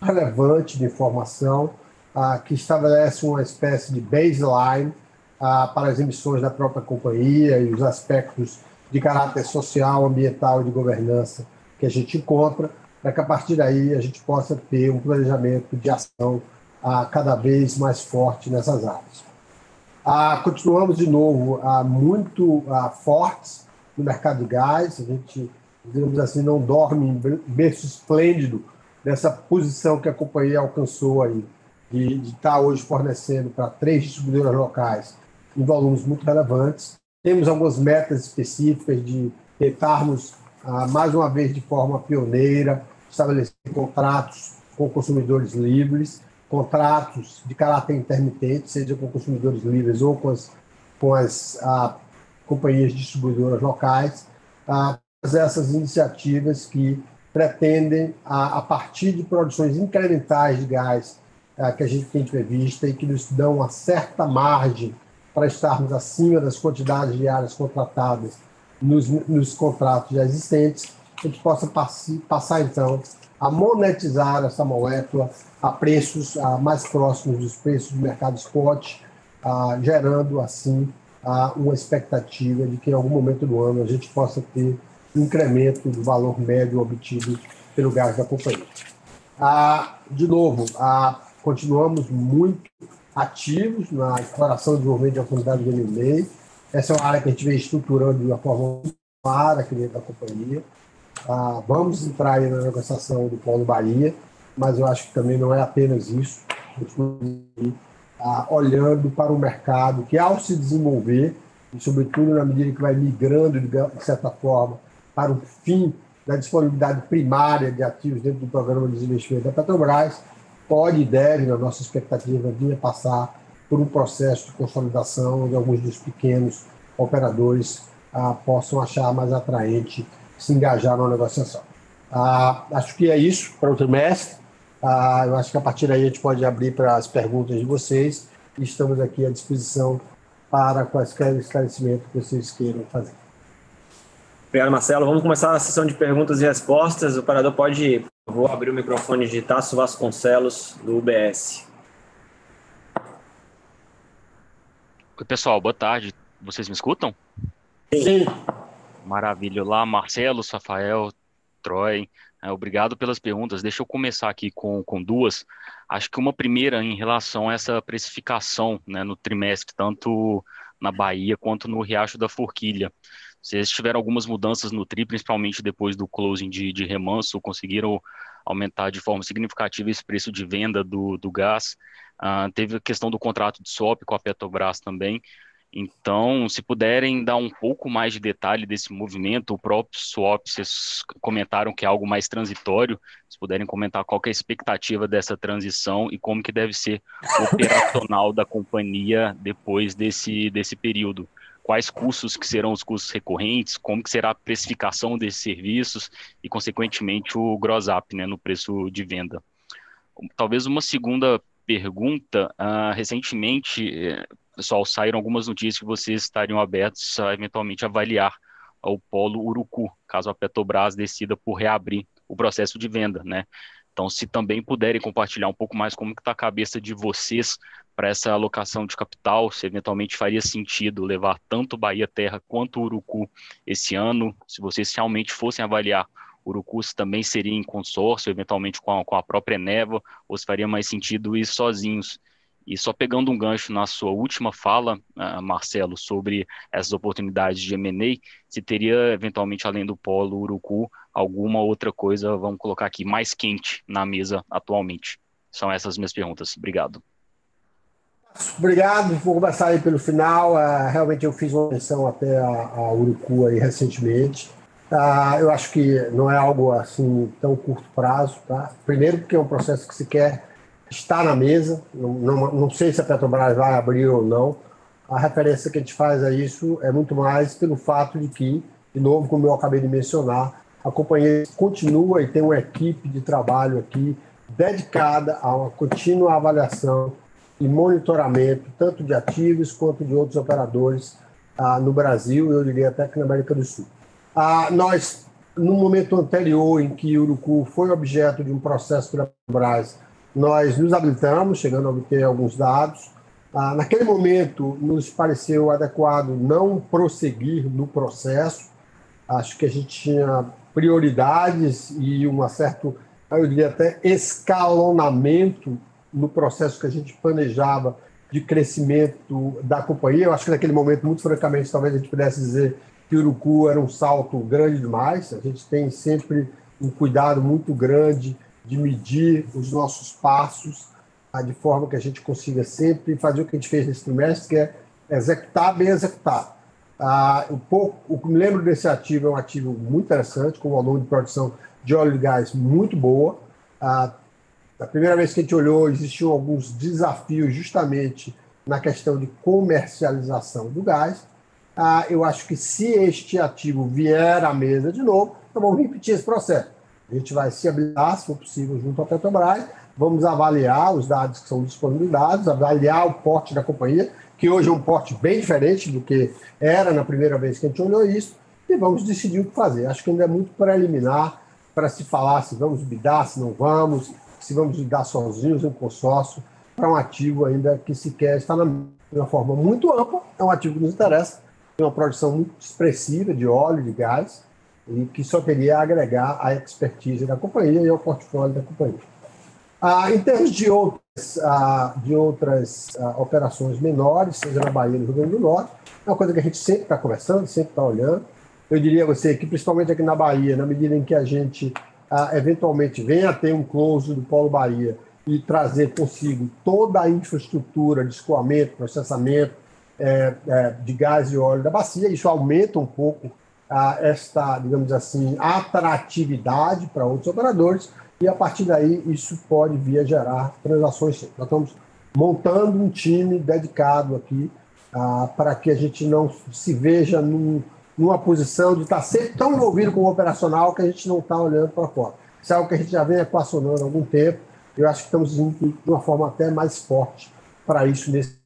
relevante de informação ah, que estabelece uma espécie de baseline ah, para as emissões da própria companhia e os aspectos de caráter social, ambiental e de governança que a gente encontra, para que a partir daí a gente possa ter um planejamento de ação ah, cada vez mais forte nessas áreas. Continuamos de novo muito fortes no mercado de gás, a gente, digamos assim, não dorme em berço esplêndido dessa posição que a companhia alcançou aí de, estar hoje fornecendo para três distribuidoras locais em volumes muito relevantes. Temos algumas metas específicas de tentarmos, ah, mais uma vez de forma pioneira, estabelecer contratos com consumidores livres, contratos de caráter intermitente, seja com consumidores livres ou com as, com as ah, companhias distribuidoras locais, ah, essas iniciativas que pretendem, a, a partir de produções incrementais de gás que a gente tem prevista e que nos dão uma certa margem para estarmos acima das quantidades diárias contratadas nos, nos contratos já existentes, a gente possa passar então a monetizar essa molécula a preços a, mais próximos dos preços do mercado spot, a, gerando assim a, uma expectativa de que em algum momento do ano a gente possa ter um incremento do valor médio obtido pelo gás da companhia. de novo, a continuamos muito ativos na exploração e desenvolvimento de oportunidades do M&A. Essa é uma área que a gente vem estruturando de uma forma clara aqui dentro da companhia. Ah, vamos entrar aí na negociação do Polo Bahia, mas eu acho que também não é apenas isso. Continuamos ah, olhando para o mercado que, ao se desenvolver, e sobretudo na medida que vai migrando, de certa forma, para o fim da disponibilidade primária de ativos dentro do programa de desinvestimento da Petrobras, pode e deve, na nossa expectativa, vir a passar por um processo de consolidação onde alguns dos pequenos operadores ah, possam achar mais atraente se engajar na negociação. Ah, acho que é isso para o trimestre. Ah, eu acho que a partir daí a gente pode abrir para as perguntas de vocês estamos aqui à disposição para quaisquer esclarecimentos que vocês queiram fazer. Obrigado, Marcelo. Vamos começar a sessão de perguntas e respostas. O operador pode, vou abrir o microfone de Tasso Vasconcelos, do UBS. Oi, pessoal, boa tarde. Vocês me escutam? Sim. Maravilha. Olá, Marcelo, Rafael, Troy. É, obrigado pelas perguntas. Deixa eu começar aqui com, com duas. Acho que uma primeira em relação a essa precificação né, no trimestre, tanto na Bahia quanto no Riacho da Forquilha. Vocês tiveram algumas mudanças no TRI, principalmente depois do closing de, de remanso, conseguiram aumentar de forma significativa esse preço de venda do, do gás. Uh, teve a questão do contrato de swap com a Petrobras também. Então, se puderem dar um pouco mais de detalhe desse movimento, o próprio swap, vocês comentaram que é algo mais transitório, se puderem comentar qual é a expectativa dessa transição e como que deve ser operacional da companhia depois desse, desse período quais custos que serão os custos recorrentes, como que será a precificação desses serviços e, consequentemente, o gross up né, no preço de venda. Talvez uma segunda pergunta, uh, recentemente, eh, pessoal, saíram algumas notícias que vocês estariam abertos a eventualmente avaliar o polo Urucu, caso a Petrobras decida por reabrir o processo de venda, né? Então, se também puderem compartilhar um pouco mais como está a cabeça de vocês para essa alocação de capital, se eventualmente faria sentido levar tanto Bahia Terra quanto Urucu esse ano, se vocês realmente fossem avaliar Urucu também seria em consórcio, eventualmente com a, com a própria Neva, ou se faria mais sentido ir sozinhos. E só pegando um gancho na sua última fala, uh, Marcelo, sobre essas oportunidades de M&A, se teria eventualmente, além do polo Urucu, alguma outra coisa, vamos colocar aqui, mais quente na mesa atualmente? São essas minhas perguntas. Obrigado. Obrigado. Vou começar aí pelo final. Uh, realmente eu fiz uma menção até a, a Urucu aí recentemente. Uh, eu acho que não é algo assim tão curto prazo, tá? Primeiro porque é um processo que se quer está na mesa. Não, não, não, sei se a Petrobras vai abrir ou não. A referência que a gente faz a isso é muito mais pelo fato de que, de novo, como eu acabei de mencionar, a companhia continua e tem uma equipe de trabalho aqui dedicada a uma contínua avaliação e monitoramento, tanto de ativos quanto de outros operadores ah, no Brasil eu diria até que na América do Sul. Ah, nós, no momento anterior em que o Urucu foi objeto de um processo pela Petrobras nós nos habilitamos, chegando a obter alguns dados. Ah, naquele momento, nos pareceu adequado não prosseguir no processo. Acho que a gente tinha prioridades e um certo, eu diria até, escalonamento no processo que a gente planejava de crescimento da companhia. Eu acho que naquele momento, muito francamente, talvez a gente pudesse dizer que Urucu era um salto grande demais. A gente tem sempre um cuidado muito grande de medir os nossos passos, tá? de forma que a gente consiga sempre fazer o que a gente fez nesse trimestre, que é executar bem executado. Ah, um pouco, o que me lembro desse ativo é um ativo muito interessante, com um volume de produção de óleo e gás muito boa. Ah, a primeira vez que a gente olhou, existiam alguns desafios justamente na questão de comercialização do gás. Ah, eu acho que se este ativo vier à mesa de novo, vamos repetir esse processo. A gente vai se habilitar, se for possível, junto à Petrobras, vamos avaliar os dados que são disponibilizados, avaliar o porte da companhia, que hoje é um porte bem diferente do que era na primeira vez que a gente olhou isso, e vamos decidir o que fazer. Acho que ainda é muito preliminar para se falar se vamos bidar, se não vamos, se vamos lidar sozinhos em consórcio, para um ativo ainda que sequer está na, uma forma muito ampla, é um ativo que nos interessa, tem uma produção muito expressiva de óleo, de gás, e que só teria a agregar a expertise da companhia e ao portfólio da companhia. Ah, em termos de outras, ah, de outras ah, operações menores, seja na Bahia ou no Rio Grande do Norte, é uma coisa que a gente sempre está conversando, sempre está olhando. Eu diria a você que, principalmente aqui na Bahia, na medida em que a gente ah, eventualmente venha a ter um close do Polo Bahia e trazer consigo toda a infraestrutura de escoamento, processamento é, é, de gás e óleo da bacia, isso aumenta um pouco esta, digamos assim, atratividade para outros operadores e a partir daí isso pode vir a gerar transações. Nós estamos montando um time dedicado aqui para que a gente não se veja num, numa posição de estar sempre tão envolvido com o operacional que a gente não está olhando para fora. Isso é algo que a gente já vem equacionando há algum tempo. Eu acho que estamos indo de uma forma até mais forte para isso nesse.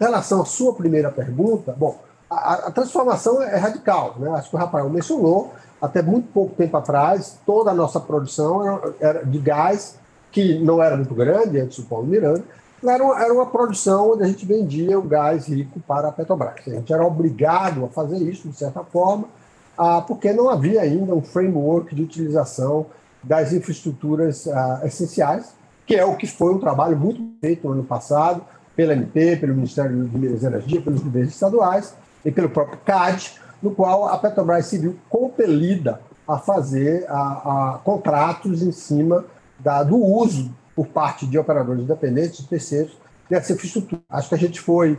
Em relação à sua primeira pergunta, bom, a, a transformação é radical, né? Acho que o Rafael mencionou, até muito pouco tempo atrás, toda a nossa produção era, era de gás, que não era muito grande antes do Paulo Miranda, era uma, era uma produção onde a gente vendia o gás rico para a Petrobras. A gente era obrigado a fazer isso, de certa forma, ah, porque não havia ainda um framework de utilização das infraestruturas ah, essenciais, que é o que foi um trabalho muito feito no ano passado pela MP, pelo Ministério de Minas e Energia, pelos governos estaduais e pelo próprio CAD, no qual a Petrobras se viu compelida a fazer a, a contratos em cima da, do uso por parte de operadores independentes, terceiros, dessa infraestrutura. Acho que a gente foi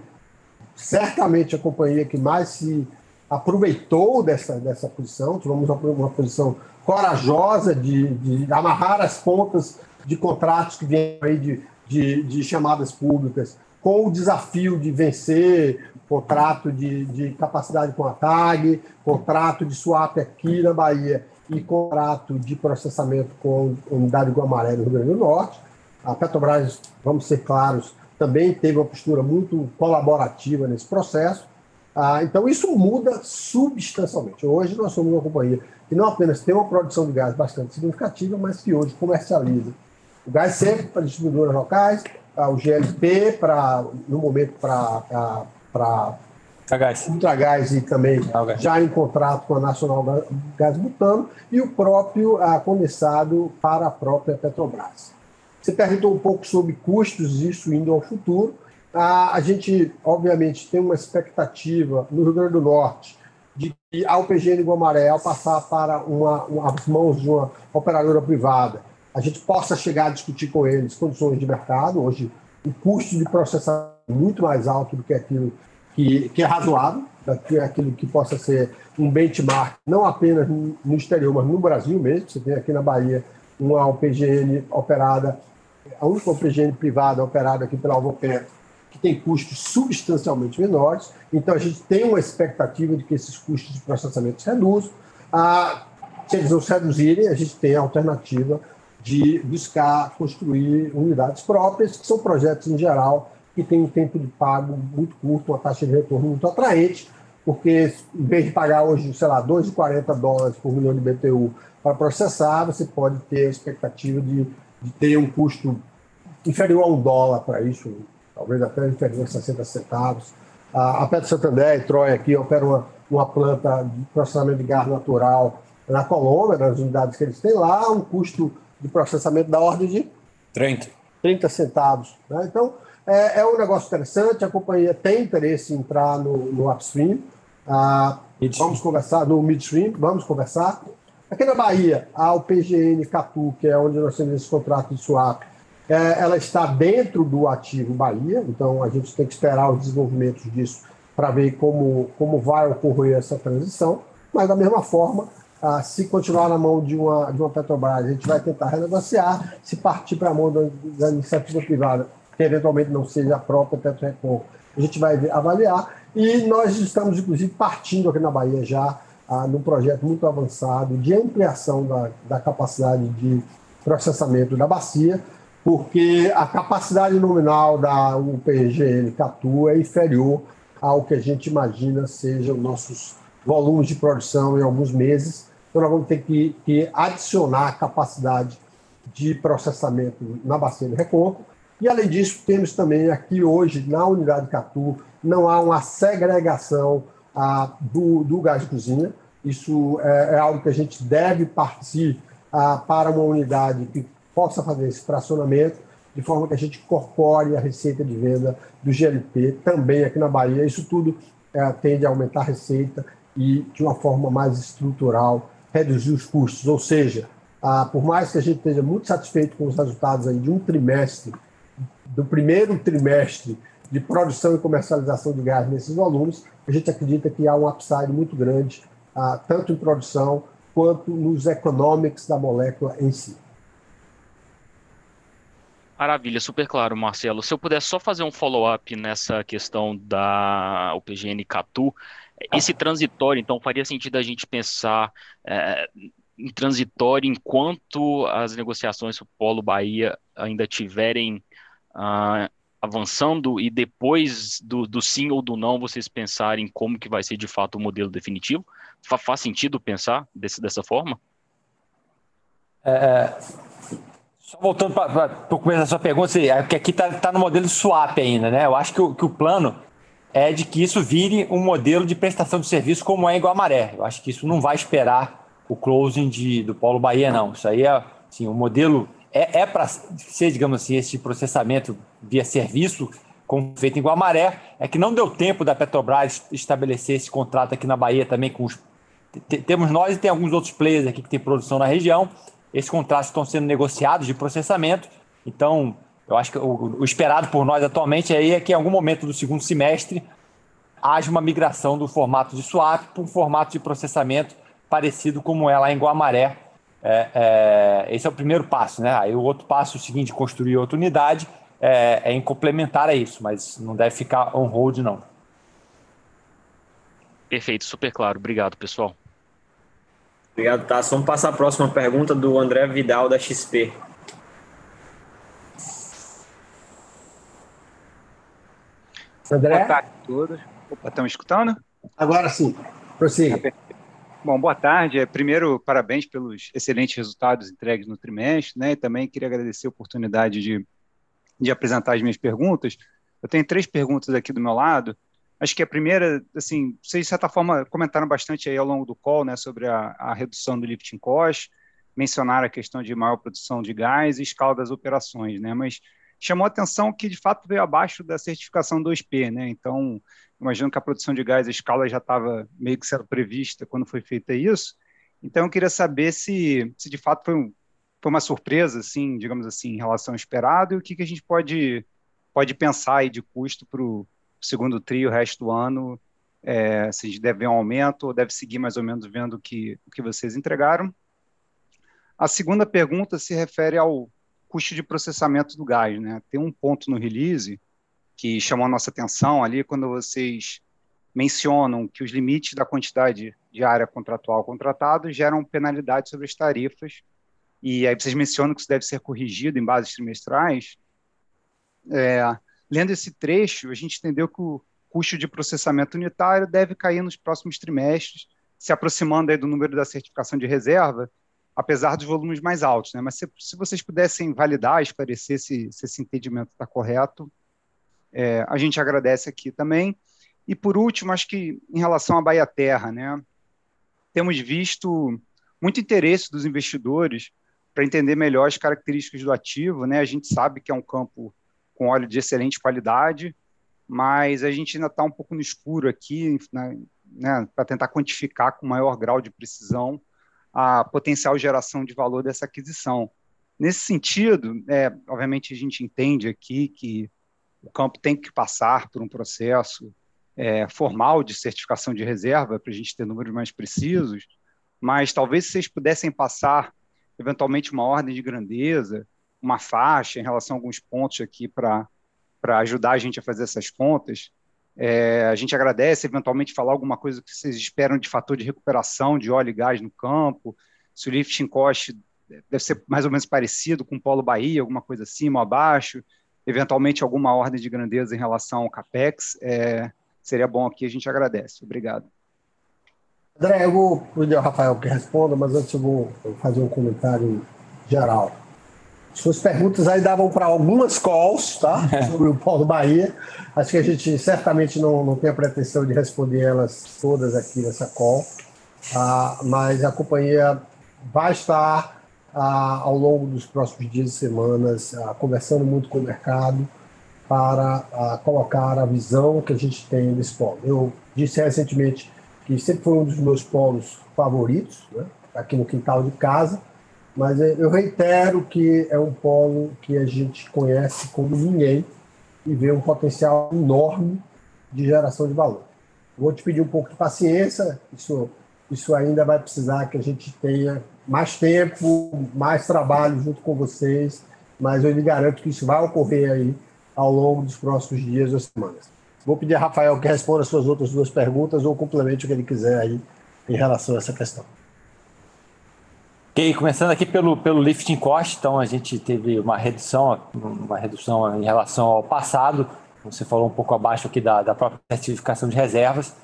certamente a companhia que mais se aproveitou dessa, dessa posição, tivemos uma, uma posição corajosa de, de, amarrar as pontas de contratos que vêm aí de, de, de, chamadas públicas, com o desafio de vencer contrato de, de capacidade com a TAG, contrato de swap aqui na Bahia e contrato de processamento com a unidade Guamaré no Rio Grande do Norte. A Petrobras, vamos ser claros, também teve uma postura muito colaborativa nesse processo. Ah, então, isso muda substancialmente. Hoje, nós somos uma companhia que não apenas tem uma produção de gás bastante significativa, mas que hoje comercializa o gás sempre para distribuidoras locais, ah, o GLP, para, no momento, para para Ultragás. Ultragás e também já em contrato com a Nacional Gás Butano e o próprio ah, condensado para a própria Petrobras. Você perguntou um pouco sobre custos, isso indo ao futuro. Ah, a gente, obviamente, tem uma expectativa no Rio Grande do Norte de que a UPGN Guamaré, ao passar para uma, uma, as mãos de uma operadora privada, a gente possa chegar a discutir com eles condições de mercado. Hoje, o custo de processamento é muito mais alto do que aquilo que, que é razoável, é aquilo que possa ser um benchmark, não apenas no exterior, mas no Brasil mesmo. Você tem aqui na Bahia uma UPGN operada, a única UPGN privada operada aqui pela Alvopé, que tem custos substancialmente menores. Então, a gente tem uma expectativa de que esses custos de processamento se reduzam. Ah, se eles não se reduzirem, a gente tem a alternativa de buscar construir unidades próprias, que são projetos, em geral, que têm um tempo de pago muito curto, uma taxa de retorno muito atraente, porque em vez de pagar hoje, sei lá, 2,40 dólares por milhão de BTU para processar, você pode ter a expectativa de, de ter um custo inferior a um dólar para isso, talvez até inferior a 60 centavos. A Petro Santander e Troia aqui operam uma, uma planta de processamento de gás natural na Colômbia, nas unidades que eles têm lá, um custo de processamento da ordem de 30, 30 centavos. Né? Então, é, é, um negócio interessante, a companhia tem interesse em entrar no, no upstream. Ah, vamos conversar, no midstream, vamos conversar. Aqui na Bahia, a UPGN Catu, que é onde nós temos esse contrato de swap, é, ela está dentro do ativo Bahia, então a gente tem que esperar os desenvolvimentos disso para ver como, como vai ocorrer essa transição. Mas, da mesma forma, ah, se continuar na mão de uma, de uma Petrobras, a gente vai tentar renegociar. Se partir para a mão da, da, iniciativa privada, eventualmente não seja a própria Petro a gente vai avaliar. E nós estamos, inclusive, partindo aqui na Bahia já ah, num projeto muito avançado de ampliação da, da capacidade de processamento da bacia, porque a capacidade nominal da UPGN Catu é inferior ao que a gente imagina sejam nossos volumes de produção em alguns meses. Então, nós vamos ter que, que adicionar capacidade de processamento na bacia de Recôncavo. E, além disso, temos também aqui hoje, na unidade Catu, não há uma segregação ah, do, do gás de cozinha. Isso é, é, algo que a gente deve partir ah, para uma unidade que possa fazer esse fracionamento, de forma que a gente incorpore a receita de venda do GLP também aqui na Bahia. Isso tudo é, tende a aumentar a receita e, de uma forma mais estrutural, reduzir os custos. Ou seja, ah, por mais que a gente esteja muito satisfeito com os resultados aí de um trimestre, do primeiro trimestre de produção e comercialização de gás nesses volumes, a gente acredita que há um upside muito grande, ah, tanto em produção quanto nos economics da molécula em si. Maravilha, super claro, Marcelo. Se eu puder só fazer um follow-up nessa questão da UPGN Catu, Esse transitório, então, faria sentido a gente pensar é, em transitório enquanto as negociações com o Polo Bahia ainda tiverem uh, avançando e depois do, do, sim ou do não vocês pensarem como que vai ser de fato o modelo definitivo? Fa faz sentido pensar desse, dessa forma? É, só voltando para o começo da sua pergunta, é que aqui está tá no modelo swap ainda, né? Eu acho que o, que o plano é de que isso vire um modelo de prestação de serviço como é igual a maré. Eu acho que isso não vai esperar o closing de, do Paulo Bahia, não. Isso aí é assim, o modelo é, é para ser, digamos assim, esse processamento via serviço como feito em Guamaré, é que não deu tempo da Petrobras estabelecer esse contrato aqui na Bahia também com os. Temos nós e tem alguns outros players aqui que tem produção na região. Esses contratos estão sendo negociados de processamento. Então, eu acho que o, o esperado por nós atualmente aí é que em algum momento do segundo semestre haja uma migração do formato de swap para um formato de processamento parecido como é lá em Guamaré, é, é, esse é o primeiro passo, né? Aí o outro passo, o seguinte, construir outra unidade, é, é em complementar a isso, mas não deve ficar on hold, não. Perfeito, super claro. Obrigado, pessoal. Obrigado, Tassi. Vamos passar a próxima pergunta do André Vidal, da XP. André? Boa tarde a todos. Opa, estão me escutando? Agora sim, prossiga. Bom, boa tarde. É, primeiro, parabéns pelos excelentes resultados entregues no trimestre, né? E também queria agradecer a oportunidade de, de apresentar as minhas perguntas. Eu tenho três perguntas aqui do meu lado. Acho que a primeira, assim, vocês de certa forma comentaram bastante aí ao longo do call, né, sobre a, a redução do lifting cost, mencionaram a questão de maior produção de gás e escala das operações, né? Mas chamou a atenção que de fato veio abaixo da certificação 2P, né? Então, imagino que a produção de gás, a escala já estava meio que sendo prevista quando foi feita isso. Então, eu queria saber se, se de fato foi, um, foi uma surpresa, assim, digamos assim, em relação ao esperado, e o que, que a gente pode, pode pensar aí de custo para o segundo trio, o resto do ano, é, se a gente deve ver um aumento ou deve seguir mais ou menos vendo o que, o que vocês entregaram. A segunda pergunta se refere ao custo de processamento do gás. Né? Tem um ponto no release que chamou a nossa atenção ali quando vocês mencionam que os limites da quantidade de área contratual contratado geram penalidade sobre as tarifas, e aí vocês mencionam que isso deve ser corrigido em bases trimestrais. É, lendo esse trecho, a gente entendeu que o custo de processamento unitário deve cair nos próximos trimestres, se aproximando aí do número da certificação de reserva, apesar dos volumes mais altos. Né? Mas se, se vocês pudessem validar, esclarecer se, se esse entendimento está correto, é, a gente agradece aqui também. E por último, acho que em relação à Bahia Terra, né, temos visto muito interesse dos investidores para entender melhor as características do ativo. Né? A gente sabe que é um campo com óleo de excelente qualidade, mas a gente ainda está um pouco no escuro aqui, né, para tentar quantificar com maior grau de precisão a potencial geração de valor dessa aquisição. Nesse sentido, é, obviamente a gente entende aqui que o campo tem que passar por um processo é, formal de certificação de reserva para a gente ter números mais precisos, mas talvez vocês pudessem passar eventualmente uma ordem de grandeza, uma faixa em relação a alguns pontos aqui para ajudar a gente a fazer essas contas. É, a gente agradece eventualmente falar alguma coisa que vocês esperam de fator de recuperação de óleo e gás no campo, se o lifting cost deve ser mais ou menos parecido com o Polo Bahia, alguma coisa acima ou abaixo, eventualmente alguma ordem de grandeza em relação ao CAPEX, é, seria bom aqui, a gente agradece. Obrigado. André, eu vou pedir ao Rafael que responda, mas antes eu vou fazer um comentário geral. Suas perguntas aí davam para algumas calls, tá? Sobre o Paulo Bahia. Acho que a gente certamente não, não tem a pretensão de responder elas todas aqui nessa call, ah, mas a companhia vai estar ah, ao longo dos próximos dias e semanas, ah, conversando muito com o mercado para ah, colocar a visão que a gente tem desse polo. Eu disse recentemente que sempre foi um dos meus polos favoritos, né, aqui no quintal de casa, mas eu reitero que é um polo que a gente conhece como ninguém e vê um potencial enorme de geração de valor. Vou te pedir um pouco de paciência, isso, isso ainda vai precisar que a gente tenha mais tempo, mais trabalho junto com vocês, mas eu lhe garanto que isso vai ocorrer aí ao longo dos próximos dias ou semanas. Vou pedir a Rafael que responda as suas outras duas perguntas ou complemente o que ele quiser aí em relação a essa questão. Ok, começando aqui pelo, pelo lifting cost, então a gente teve uma redução, uma redução em relação ao passado, você falou um pouco abaixo aqui da, da própria certificação de reservas.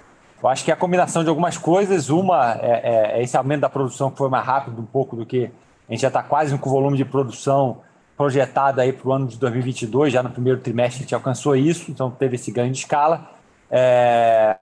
Eu acho que é a combinação de algumas coisas, uma é, é, é esse aumento da produção que foi mais rápido um pouco do que a gente já está quase com o volume de produção projetado aí para o ano de 2022, já no primeiro trimestre a gente alcançou isso, então teve esse ganho de escala. É...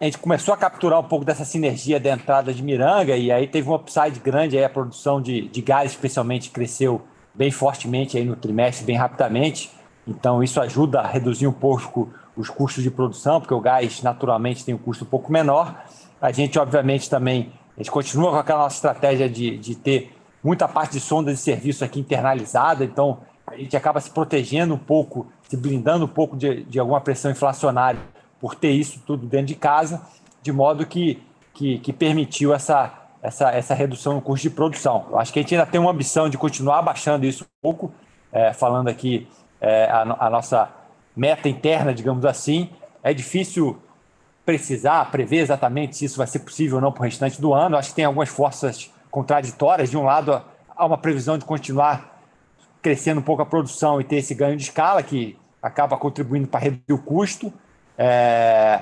A gente começou a capturar um pouco dessa sinergia da entrada de Miranga e aí teve um upside grande, aí a produção de, de gás especialmente cresceu bem fortemente aí no trimestre, bem rapidamente, então isso ajuda a reduzir um pouco os custos de produção, porque o gás naturalmente tem um custo um pouco menor. A gente obviamente também, a gente continua com aquela nossa estratégia de, de ter muita parte de sonda de serviço aqui internalizada, então a gente acaba se protegendo um pouco, se blindando um pouco de, de alguma pressão inflacionária por ter isso tudo dentro de casa, de modo que, que, que permitiu essa, essa, essa redução no custo de produção. Eu acho que a gente ainda tem uma ambição de continuar baixando isso um pouco, é, falando aqui é, a, a nossa meta interna, digamos assim. É difícil precisar, prever exatamente se isso vai ser possível ou não para o restante do ano. Acho que tem algumas forças contraditórias. De um lado, há uma previsão de continuar crescendo um pouco a produção e ter esse ganho de escala, que acaba contribuindo para reduzir o custo. É...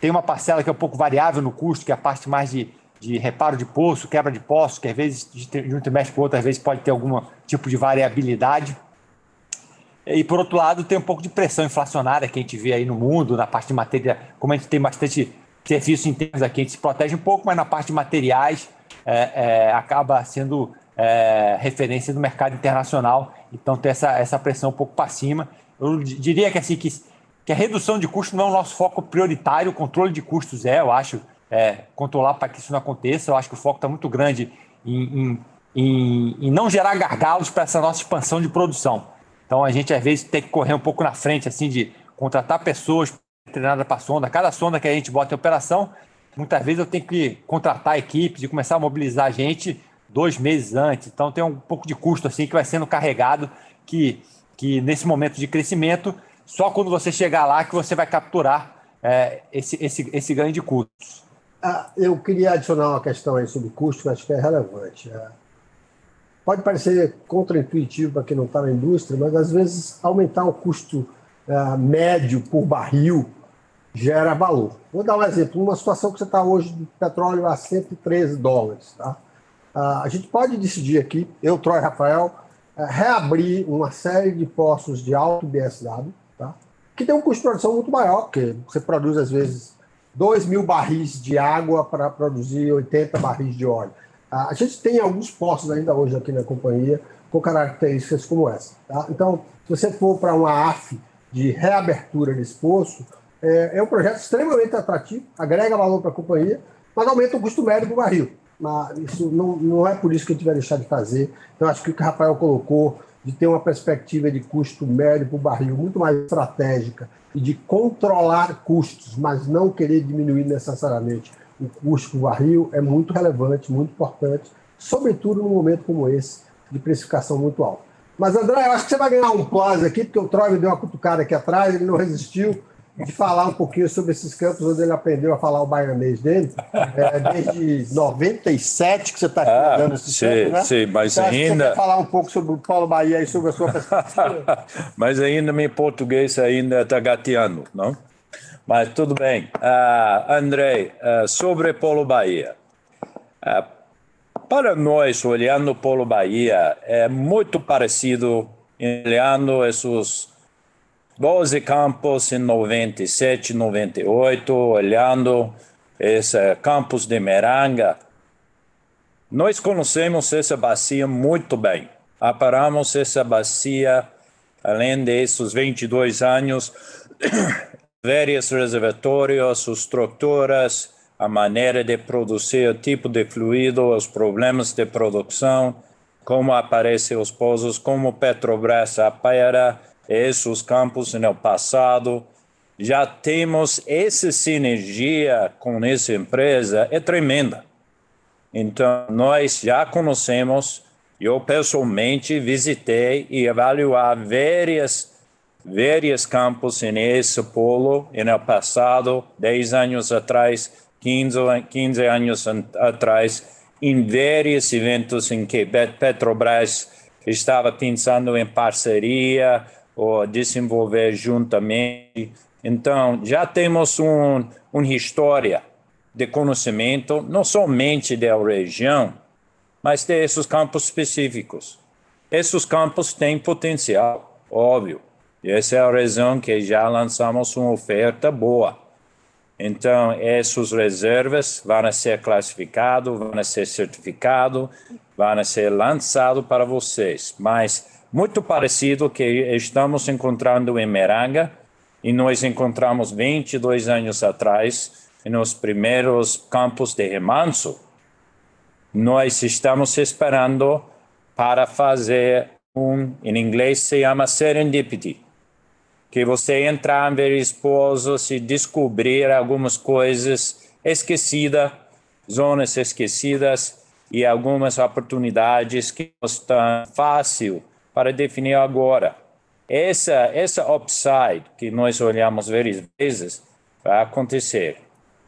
Tem uma parcela que é um pouco variável no custo, que é a parte mais de, de reparo de poço, quebra de poço, que às vezes de um trimestre para outro, às vezes pode ter algum tipo de variabilidade. E por outro lado, tem um pouco de pressão inflacionária que a gente vê aí no mundo, na parte de matéria, como a gente tem bastante serviço internos aqui, a gente se protege um pouco, mas na parte de materiais é, é, acaba sendo é, referência do mercado internacional, então tem essa, essa pressão um pouco para cima. Eu diria que assim que, que a redução de custos não é o nosso foco prioritário, o controle de custos é, eu acho, é, controlar para que isso não aconteça. Eu acho que o foco está muito grande em, em, em, em não gerar gargalos para essa nossa expansão de produção. Então a gente às vezes tem que correr um pouco na frente, assim, de contratar pessoas treinadas para sonda. Cada sonda que a gente bota em operação muitas vezes eu tenho que contratar equipes e começar a mobilizar a gente dois meses antes. Então tem um pouco de custo assim que vai sendo carregado que, que nesse momento de crescimento, só quando você chegar lá que você vai capturar é, esse, esse, esse ganho de custos. Ah, eu queria adicionar uma questão aí sobre custo que acho que é relevante. É, pode parecer contraintuitivo para quem não está na indústria, mas às vezes aumentar o custo é, médio por barril gera valor. Vou dar um exemplo. Uma situação que você está hoje de petróleo a 113 dólares. Tá? a gente pode decidir aqui, eu, Troy Rafael, é, reabrir uma série de poços de alto BSW? Que tem um custo de produção muito maior, porque você produz, às vezes, 2 mil barris de água para produzir 80 barris de óleo. A gente tem alguns poços ainda hoje aqui na companhia com características como essa. Tá? Então, se você for para uma AF de reabertura desse poço, é, é um projeto extremamente atrativo, agrega valor para a companhia, mas aumenta o custo médio do barril. Mas isso não, não é por isso que a gente vai deixar de fazer. Então, acho que o que o Rafael colocou, de ter uma perspectiva de custo médio para o barril muito mais estratégica e de controlar custos, mas não querer diminuir necessariamente o custo do barril, é muito relevante, muito importante, sobretudo num momento como esse, de precificação muito alta. Mas, André, eu acho que você vai ganhar um plus aqui, porque o Troy me deu uma cutucada aqui atrás, ele não resistiu de falar um pouquinho sobre esses campos onde ele aprendeu a falar o baianês dele. É, desde 97 que você está ah, dando esses sim, campos, né? Sim, mas então, ainda... Você falar um pouco sobre o Paulo Bahia e sobre a sua perspectiva? mas ainda meu português ainda está gateando, não? Mas tudo bem. Uh, André, uh, sobre Paulo Bahia. Uh, para nós, olhando Paulo Bahia, é muito parecido olhando esses 12 campos em 97, 98, olhando esse campus de Meranga. Nós conhecemos essa bacia muito bem. Aparamos essa bacia, além desses 22 anos, vários reservatórios, estruturas, a maneira de produzir o tipo de fluido, os problemas de produção, como aparecem os pozos, como Petrobras opera, esses campos no passado. Já temos essa sinergia com essa empresa, é tremenda. Então, nós já conhecemos, eu pessoalmente visitei e avaliar várias vários campos em esse polo no passado, 10 anos atrás, 15, 15 anos atrás, em vários eventos em que Petrobras estava pensando em parceria ou desenvolver juntamente. Então, já temos um, uma história de conhecimento, não somente da região, mas desses campos específicos. Esses campos têm potencial, óbvio. E essa é a razão que já lançamos uma oferta boa. Então, essas reservas vão ser classificadas, vão ser certificadas, vão ser lançados para vocês. Mas muito parecido que estamos encontrando em Meranga, e nós encontramos 22 anos atrás, nos primeiros campos de remanso, nós estamos esperando para fazer um, em inglês se chama serendipity, que você entrar em vários pousos e descobrir algumas coisas esquecidas, zonas esquecidas e algumas oportunidades que não estão fácil para definir agora. Essa, essa upside que nós olhamos várias vezes vai acontecer.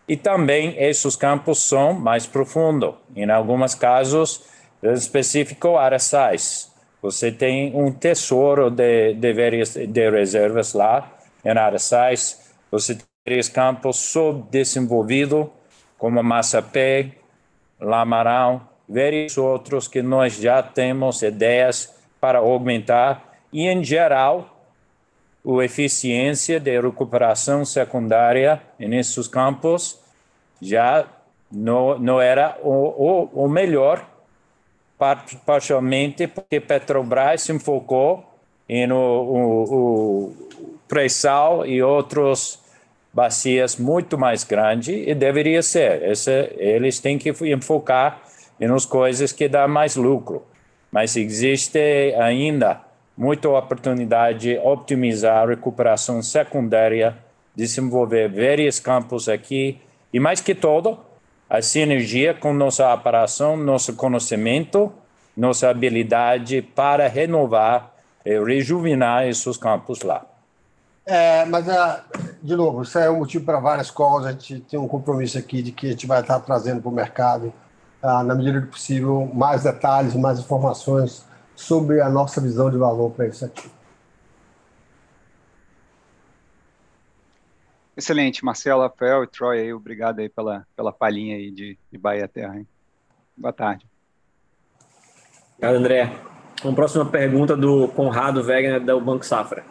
E também esses campos são mais profundos. Em alguns casos, em específico, araçais. Você tem um tesouro de, de, várias, de reservas lá em araçais. Você tem vários campos subdesenvolvidos, como Massapé, Lamarão, vários outros que nós já temos ideias para aumentar. E, em geral, a eficiência de recuperação secundária nesses campos já não, não era o, o, o melhor, partialmente porque Petrobras se enfocou em o, o, o pré-sal e outros bacias muito mais grandes e deveria ser. Esse, eles têm que enfocar nas coisas que dão mais lucro. Mas existe ainda muita oportunidade de optimizar a recuperação secundária, desenvolver vários campos aqui e, mais que todo, a sinergia com nossa operação, nosso conhecimento, nossa habilidade para renovar e rejuvenar esses campos lá. É, mas, ah, de novo, isso é um motivo para várias calls. A gente tem um compromisso aqui de que a gente vai estar trazendo para o mercado, na medida do possível, mais detalhes, mais informações sobre a nossa visão de valor para isso aqui. Excelente, Marcelo, Rafael e Troy, aí, obrigado aí pela, pela palhinha aí de, de Bahia Terra. Hein? Boa tarde. Obrigado, André. Uma próxima pergunta do Conrado Wegner, do Banco Safra.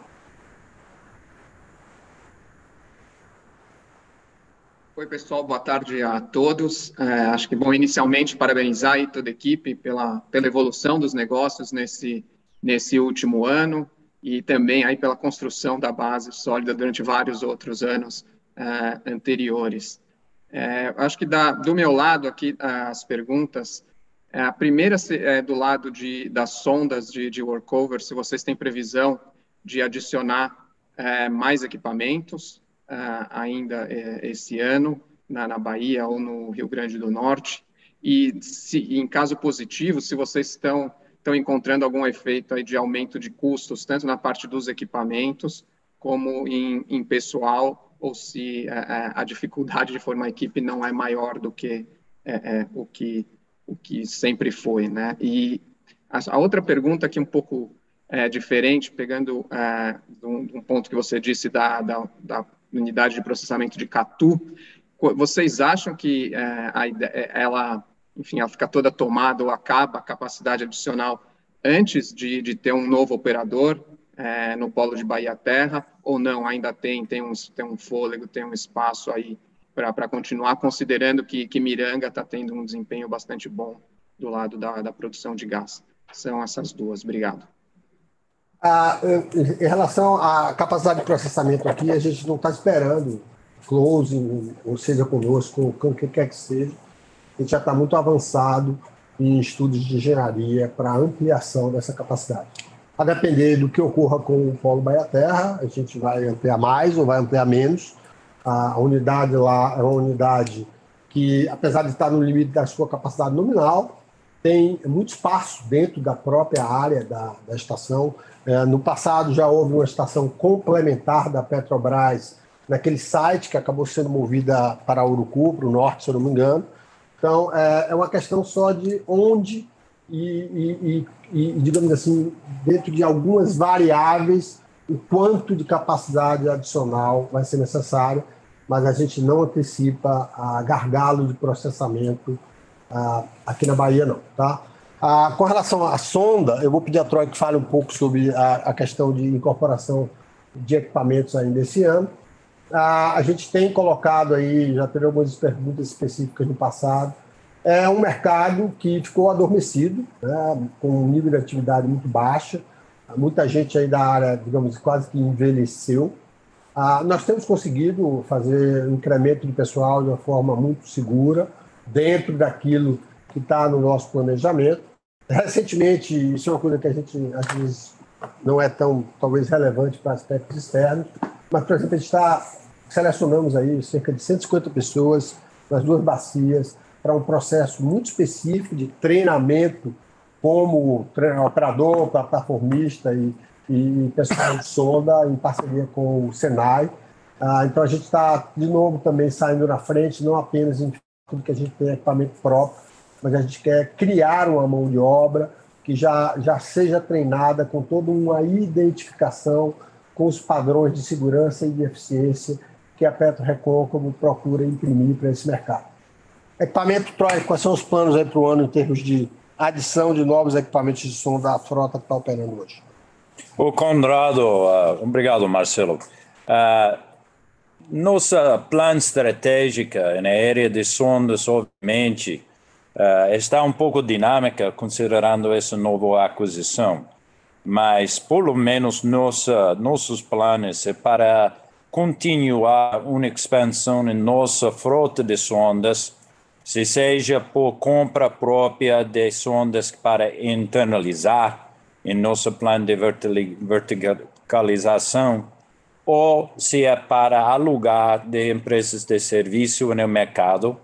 Oi, pessoal, boa tarde a todos. É, acho que, bom, inicialmente, parabenizar aí toda a equipe pela, pela evolução dos negócios nesse, nesse último ano e também aí pela construção da base sólida durante vários outros anos é, anteriores. É, acho que da, do meu lado aqui, as perguntas, é, a primeira é do lado de, das sondas de, de workover, se vocês têm previsão de adicionar é, mais equipamentos, uh, ainda uh, esse ano, na, na, Bahia ou no Rio Grande do Norte. E, se, em caso positivo, se vocês estão, estão encontrando algum efeito aí de aumento de custos, tanto na parte dos equipamentos, como em, em pessoal, ou se uh, a dificuldade de formar equipe não é maior do que o que o que sempre foi, né? E a, a outra pergunta que é um pouco é, diferente, pegando é, um, um, ponto que você disse da, da, da unidade de processamento de Catu, vocês acham que é, a, é, ela, enfim, ela fica toda tomada ou acaba a capacidade adicional antes de, de ter um novo operador é, no polo de Bahia Terra, ou não, ainda tem, tem, um, tem um fôlego, tem um espaço aí para continuar, considerando que, que Miranga está tendo um desempenho bastante bom do lado da, da produção de gás. São essas duas. Obrigado. Ah, em relação à capacidade de processamento aqui, a gente não está esperando closing, ou seja conosco, com que quer que seja. A gente já está muito avançado em estudos de engenharia para ampliação dessa capacidade. A depender do que ocorra com o Polo Bahia Terra, a gente vai ampliar mais ou vai ampliar menos. A unidade lá é uma unidade que, apesar de estar no limite da sua capacidade nominal, tem muito espaço dentro da própria área da, da estação. É, no passado já houve uma estação complementar da Petrobras naquele site que acabou sendo movida para Urucu, para o norte, se eu não me engano. Então, é, é uma questão só de onde e, e, e, digamos assim, dentro de algumas variáveis, o quanto de capacidade adicional vai ser necessário, mas a gente não antecipa a gargalo de processamento ah, aqui na Bahia, não. Tá? Ah, com relação à sonda, eu vou pedir a Troy que fale um pouco sobre a, a questão de incorporação de equipamentos ainda esse ano. Ah, a gente tem colocado aí, já teve algumas perguntas específicas no passado, é um mercado que ficou adormecido, né, com um nível de atividade muito baixa. Muita gente aí da área, digamos, quase que envelheceu. Ah, nós temos conseguido fazer incremento de pessoal de uma forma muito segura, dentro daquilo que está no nosso planejamento. Recentemente, isso é uma coisa que a gente, às vezes, não é tão, talvez, relevante para aspectos externos, mas, por exemplo, a gente está, selecionamos aí cerca de 150 pessoas nas duas bacias, para um processo muito específico de treinamento como operador, plataformista e, e pessoal de sonda em parceria com o Senai. Ah, então a gente está, de novo, também saindo na frente, não apenas em tudo que a gente tem equipamento próprio, mas a gente quer criar uma mão de obra que já, já seja treinada com toda uma identificação com os padrões de segurança e de eficiência que a Petro Recôncavo procura imprimir para esse mercado. Equipamento Troy, quais são os planos aí para o ano em termos de adição de novos equipamentos de som da frota que está operando hoje? O Conrado, uh, obrigado Marcelo. Uh, nossa plano estratégica na área de sondas, obviamente, uh, está um pouco dinâmica considerando essa nova aquisição, mas pelo menos nossa, nossos planos é para continuar uma expansão em nossa frota de sondas se seja por compra própria de sondas para internalizar em nosso plano de verticalização, ou se é para alugar de empresas de serviço no mercado.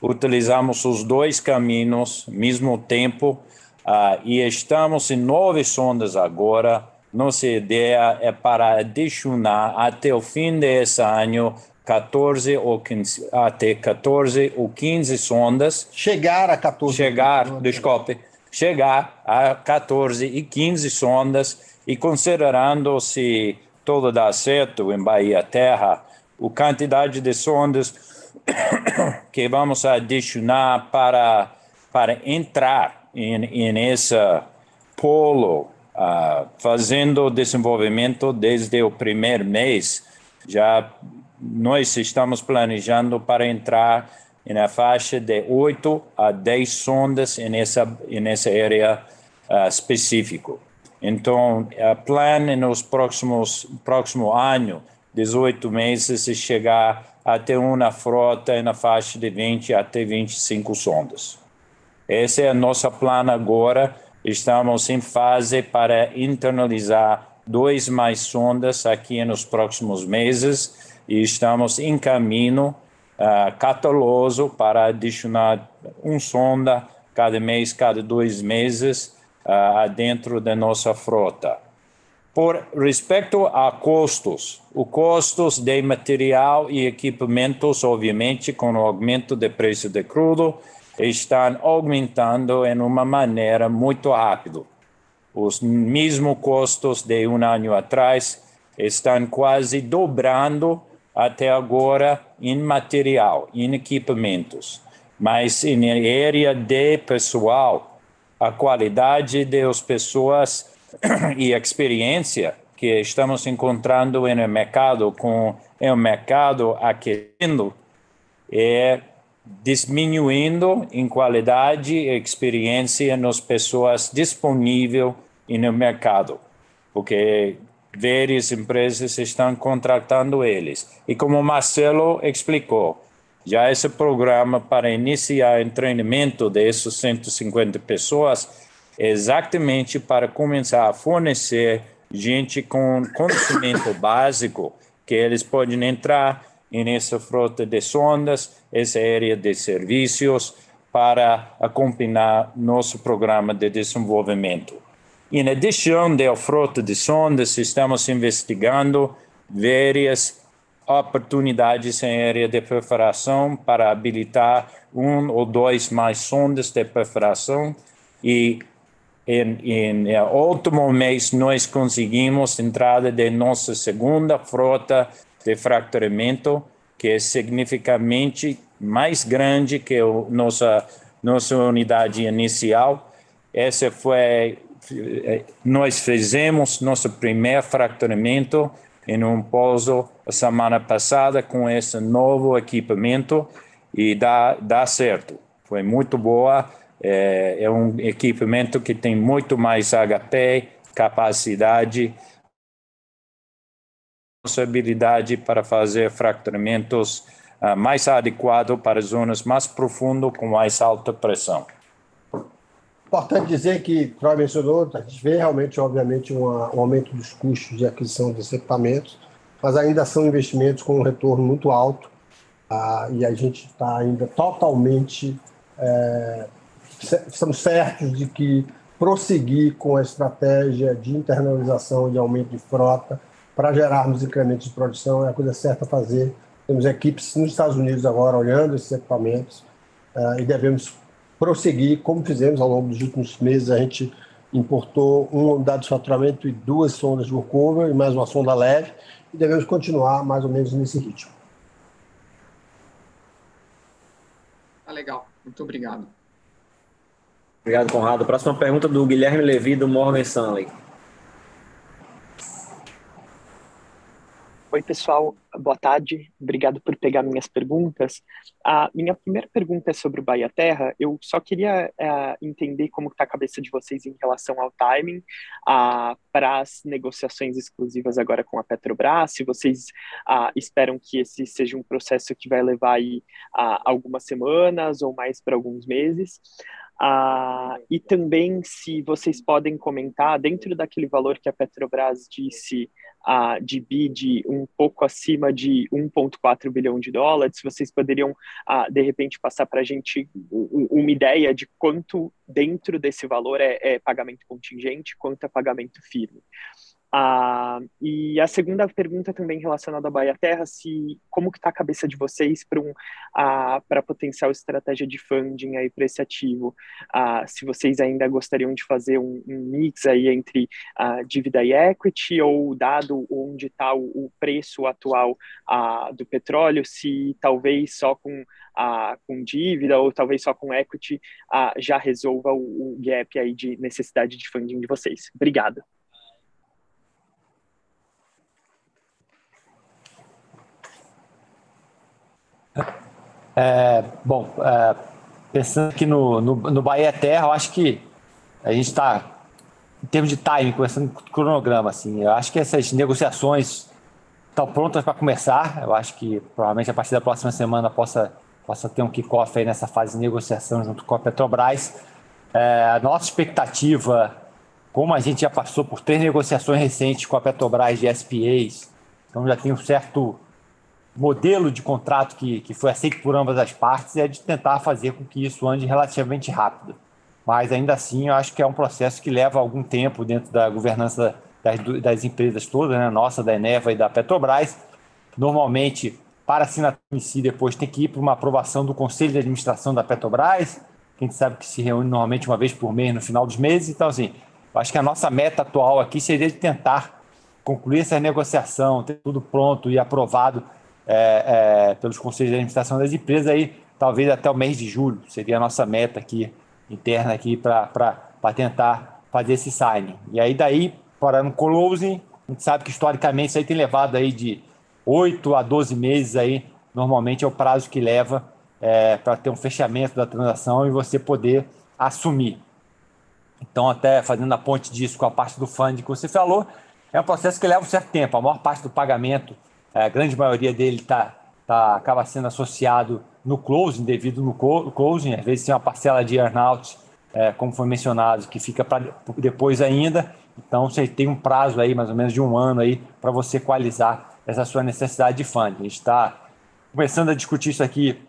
Utilizamos os dois caminhos mesmo tempo uh, e estamos em nove sondas agora. Nossa ideia é para adicionar até o fim desse ano 14 ou 15, até 14 ou 15 sondas. Chegar a 14. Chegar, desculpe, chegar a 14 e 15 sondas e considerando se tudo dá certo em Bahia Terra, a quantidade de sondas que vamos adicionar para, para entrar em, em esse polo, uh, fazendo desenvolvimento desde o primeiro mês, já nós estamos planejando para entrar na faixa de 8 a 10 sondas nessa, nessa área uh, específica. Então, o plano nos próximos próximo ano, 18 meses, é chegar até uma frota na faixa de 20 até 25 sondas. Esse é o nosso plano agora. Estamos em fase para internalizar dois mais sondas aqui nos próximos meses e estamos em caminho uh, cataloso para adicionar um sonda cada mês, cada dois meses uh, dentro da nossa frota. Por respeito a custos, os custos de material e equipamentos, obviamente, com o aumento do preço de crudo, estão aumentando em uma maneira muito rápida. Os mesmos custos de um ano atrás estão quase dobrando até agora em material, em equipamentos, mas em área de pessoal, a qualidade das pessoas e experiência que estamos encontrando no mercado com o mercado aquecendo é diminuindo em qualidade e experiência nas pessoas disponíveis no mercado, porque várias empresas estão contratando eles. E como Marcelo explicou, já esse programa para iniciar o treinamento desses 150 pessoas é exatamente para começar a fornecer gente com conhecimento básico que eles podem entrar nessa frota de sondas, essa área de serviços, para acompanhar nosso programa de desenvolvimento. Em adição da frota de sondas, estamos investigando várias oportunidades em área de perfuração para habilitar um ou dois mais sondas de perfuração e em, em último mês nós conseguimos entrada de nossa segunda frota de fraturamento que é significativamente mais grande que a nossa nossa unidade inicial. Essa foi nós fizemos nosso primeiro fraturamento em um pouso a semana passada com esse novo equipamento e dá, dá certo. Foi muito boa. É, é um equipamento que tem muito mais HP, capacidade, possibilidade para fazer fracturamentos uh, mais adequados para zonas mais profundas com mais alta pressão. Importante dizer que, Troy mencionou, a gente vê realmente, obviamente, um, um aumento dos custos de aquisição desses equipamentos, mas ainda são investimentos com um retorno muito alto ah, e a gente está ainda totalmente, é, estamos certos de que prosseguir com a estratégia de internalização e aumento de frota para gerarmos incrementos de produção é a coisa certa a fazer. Temos equipes nos Estados Unidos agora olhando esses equipamentos ah, e devemos prosseguir, como fizemos ao longo dos últimos meses, a gente importou uma unidade de faturamento e duas sondas de workover e mais uma sonda leve, e devemos continuar mais ou menos nesse ritmo. Tá legal, muito obrigado. Obrigado, Conrado. Próxima pergunta do Guilherme Levi, do Morgan Stanley. Oi, pessoal, boa tarde. Obrigado por pegar minhas perguntas. A minha primeira pergunta é sobre o Bahia Terra. Eu só queria uh, entender como está a cabeça de vocês em relação ao timing para as negociações exclusivas agora com a Petrobras. Se vocês uh, esperam que esse seja um processo que vai levar aí algumas semanas ou mais para alguns meses. Ah, e também se vocês podem comentar, dentro daquele valor que a Petrobras disse ah, de BID um pouco acima de 1,4 bilhão de dólares, vocês poderiam, ah, de repente, passar para a gente uma ideia de quanto dentro desse valor é, é pagamento contingente, quanto é pagamento firme. Ah, e a segunda pergunta também relacionada à Bahia Terra, se como que está a cabeça de vocês para um ah, para potencial estratégia de funding aí para esse ativo? Ah, se vocês ainda gostariam de fazer um, um mix aí entre ah, dívida e equity ou dado onde está o, o, preço atual ah, do petróleo, se talvez só com ah, com dívida ou talvez só com equity já resolva o, o gap aí de necessidade de funding de vocês. Obrigado. É, bom, é, pensando aqui no, no, no Bahia Terra, eu acho que a gente está, em termos de timing, começando com o cronograma, assim, eu acho que essas negociações estão prontas para começar. Eu acho que provavelmente a partir da próxima semana possa, possa ter um kickoff aí nessa fase de negociação junto com a Petrobras. É, a nossa expectativa, como a gente já passou por três negociações recentes com a Petrobras de SPAs, então já tem um certo modelo de contrato que, que foi aceito por ambas as partes é de tentar fazer com que isso ande relativamente rápido. Mas ainda assim, eu acho que é um processo que leva algum tempo dentro da governança das, das empresas todas, né? nossa, da Eneva e da Petrobras. Normalmente, para assinatura em si, depois tem que ir para uma aprovação do Conselho de Administração da Petrobras, que a gente sabe que se reúne normalmente uma vez por mês no final dos meses. Então, assim, eu acho que a nossa meta atual aqui seria de tentar concluir essa negociação, ter tudo pronto e aprovado é, é, pelos conselhos de administração das empresas aí, talvez até o mês de julho, seria a nossa meta aqui, interna aqui, para tentar fazer esse signing. E aí daí, para no closing, a gente sabe que historicamente isso aí tem levado aí de 8 a 12 meses aí, normalmente é o prazo que leva é, para ter um fechamento da transação e você poder assumir. Então, até fazendo a ponte disso com a parte do fundo que você falou, é um processo que leva um certo tempo. A maior parte do pagamento a grande maioria dele tá, tá, acaba sendo associado no closing, devido no closing, às vezes tem uma parcela de earnout, é, como foi mencionado, que fica para depois ainda. Então você tem um prazo aí, mais ou menos de um ano aí, para você equalizar essa sua necessidade de funding. A gente está começando a discutir isso aqui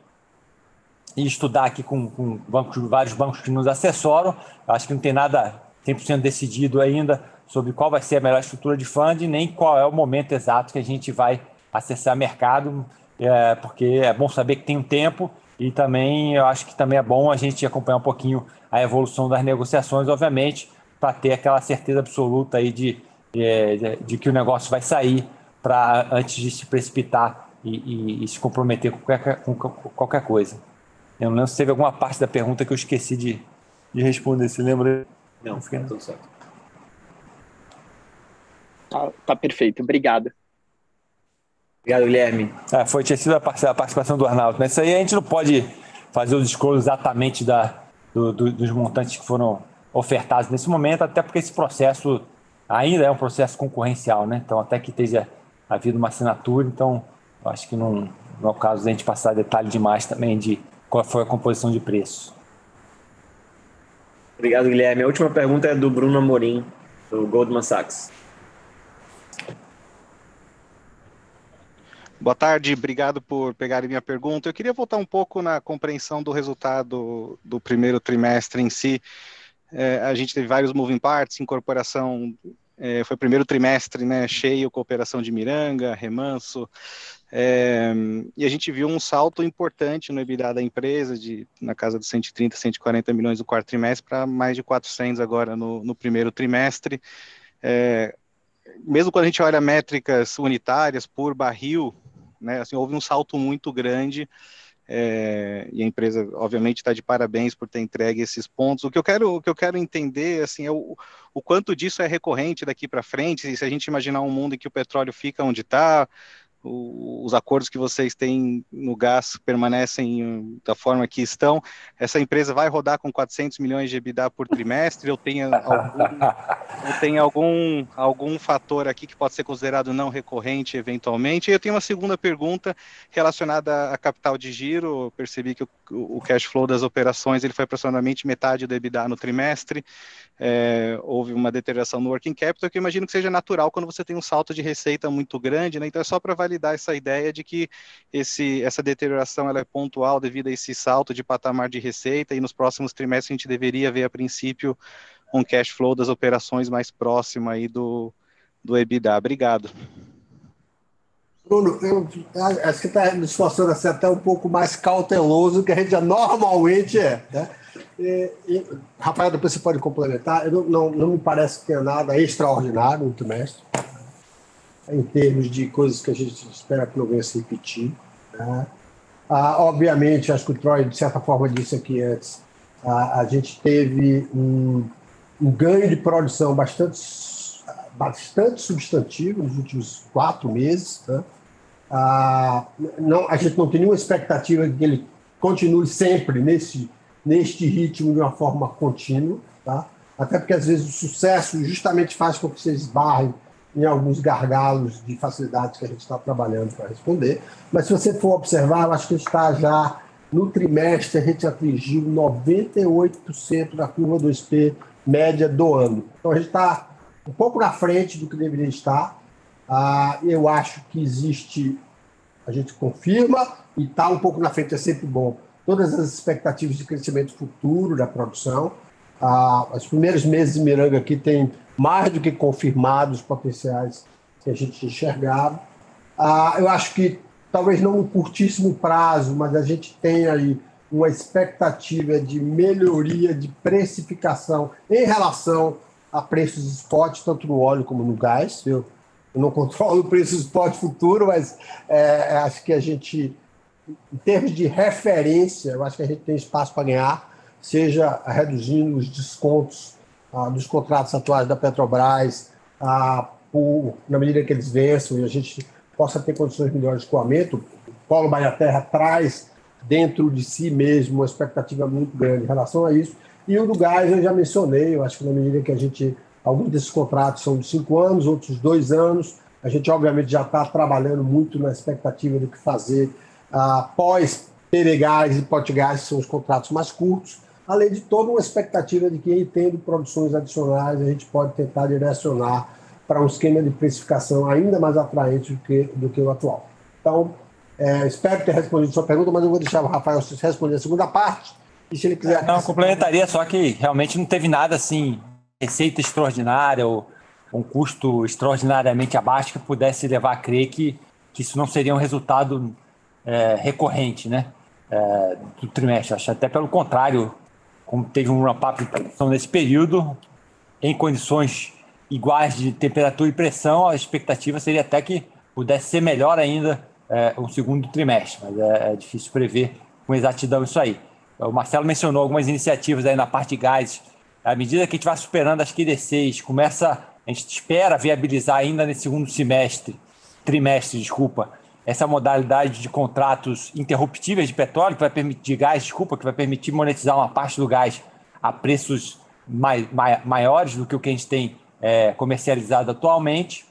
e estudar aqui com, com bancos, vários bancos que nos assessoram. Acho que não tem nada 100% decidido ainda sobre qual vai ser a melhor estrutura de funding, nem qual é o momento exato que a gente vai acessar mercado, é, porque é bom saber que tem um tempo e também eu acho que também é bom a gente acompanhar um pouquinho a evolução das negociações, obviamente, para ter aquela certeza absoluta aí de, de, de que o negócio vai sair para antes de se precipitar e, e, e se comprometer com qualquer, com qualquer coisa. Eu não lembro se teve alguma parte da pergunta que eu esqueci de, de responder. Você lembra? Não, fica tudo certo. Tá, tá, perfeito, obrigado. Obrigado, Guilherme. É, foi, tinha sido a participação do Arnaldo. Mas isso aí a gente não pode fazer o discurso exatamente da, do, do, dos montantes que foram ofertados nesse momento, até porque esse processo ainda é um processo concorrencial, né? Então, até que esteja havido uma assinatura, então acho que não, não é o caso de a gente passar detalhe demais também de qual foi a composição de preço. Obrigado, Guilherme. A última pergunta é do Bruno Amorim, do Goldman Sachs. Boa tarde, obrigado por pegarem minha pergunta. Eu queria voltar um pouco na compreensão do resultado do primeiro trimestre em si. É, a gente teve vários moving parts, incorporação, é, foi o primeiro trimestre né, cheio, cooperação de Miranga, Remanso, é, e a gente viu um salto importante no EBITDA da empresa, de, na casa dos 130, 140 milhões no quarto trimestre, para mais de 400 agora no, no primeiro trimestre. É, mesmo quando a gente olha métricas unitárias por barril, né, assim, houve um salto muito grande. É, e a empresa, obviamente, está de parabéns por ter entregue esses pontos. O que eu quero, o que eu quero entender, assim, é o, o quanto disso é recorrente daqui para frente. Se a gente imaginar um mundo em que o petróleo fica onde está, os acordos que vocês têm no gás permanecem da forma que estão. Essa empresa vai rodar com 400 milhões de EBITDA por trimestre? Ou tem algum, ou tem algum, algum fator aqui que pode ser considerado não recorrente eventualmente? E eu tenho uma segunda pergunta relacionada a capital de giro. Eu percebi que o, o cash flow das operações ele foi aproximadamente metade do EBITDA no trimestre. É, houve uma deterioração no working capital, que eu imagino que seja natural quando você tem um salto de receita muito grande, né? Então é só para validar essa ideia de que esse, essa deterioração ela é pontual devido a esse salto de patamar de receita e nos próximos trimestres a gente deveria ver a princípio um cash flow das operações mais próximo aí do, do EBITDA. Obrigado. Bruno, eu acho que está me esforçando a ser até um pouco mais cauteloso do que a gente normalmente é. Né? E, e, Rafael, depois você pode complementar. Não, não, não, me parece que tenha nada extraordinário no trimestre em termos de coisas que a gente espera que não venha se repetir. Né? Ah, obviamente, acho que o Troy, de certa forma, disse aqui antes, a, a gente teve um, um, ganho de produção bastante, bastante substantivo nos últimos quatro meses. Né? Ah, não, a gente não tem nenhuma expectativa de que ele continue sempre nesse, neste ritmo de uma forma contínua. Tá? Até porque, às vezes, o sucesso justamente faz com que você esbarre em alguns gargalos de facilidades que a gente está trabalhando para responder. Mas se você for observar, eu acho que está já no trimestre, a gente atingiu 98% da curva 2P média do ano. Então a gente está um pouco na frente do que deveria estar. Ah, eu acho que existe, a gente confirma, e está um pouco na frente, é sempre bom, todas as expectativas de crescimento futuro da produção. Ah, os primeiros meses de Miranga aqui tem mais do que confirmados os potenciais que a gente enxergava. Ah, eu acho que talvez não um curtíssimo prazo, mas a gente tem aí uma expectativa de melhoria de precificação em relação a preços spot, tanto no óleo como no gás. Eu, eu não controlo o preço spot futuro, mas é, acho que a gente, em termos de referência, eu acho que a gente tem espaço para ganhar, seja reduzindo os descontos ah, dos contratos atuais da Petrobras, ah, por, na medida que eles vençam e a gente possa ter condições melhores de escoamento, o Paulo Bahia Terra traz dentro de si mesmo uma expectativa muito grande em relação a isso. E o do gás eu já mencionei, eu acho que na medida que a gente. Alguns desses contratos são de cinco anos, outros dois anos. A gente, obviamente, já está trabalhando muito na expectativa do que fazer após PBGás e Potgás, que são os contratos mais curtos além de toda uma expectativa de que, tendo produções adicionais, a gente pode tentar direcionar para um esquema de precificação ainda mais atraente do que, do que o atual. Então, É, espero ter respondido a sua pergunta, mas eu vou deixar o Rafael responder a segunda parte. E se ele quiser. Não, complementaria só que realmente não teve nada assim, receita extraordinária ou um custo extraordinariamente abaixo que pudesse levar a crer que, que isso não seria um resultado é, recorrente né, é, do trimestre. Acho até pelo contrário, como teve um de produção nesse período, em condições iguais de temperatura e pressão, a expectativa seria até que pudesse ser melhor ainda é, o segundo trimestre, mas é, é, difícil prever com exatidão isso aí. O Marcelo mencionou algumas iniciativas aí na parte de gás. À medida que a gente vai superando as QD6, começa, a gente espera viabilizar ainda nesse segundo semestre, trimestre, desculpa, essa modalidade de contratos interruptíveis de petróleo, que vai permitir, gás, desculpa, que vai permitir monetizar uma parte do gás a preços mai, mai, maiores do que o que a gente tem é, comercializado atualmente.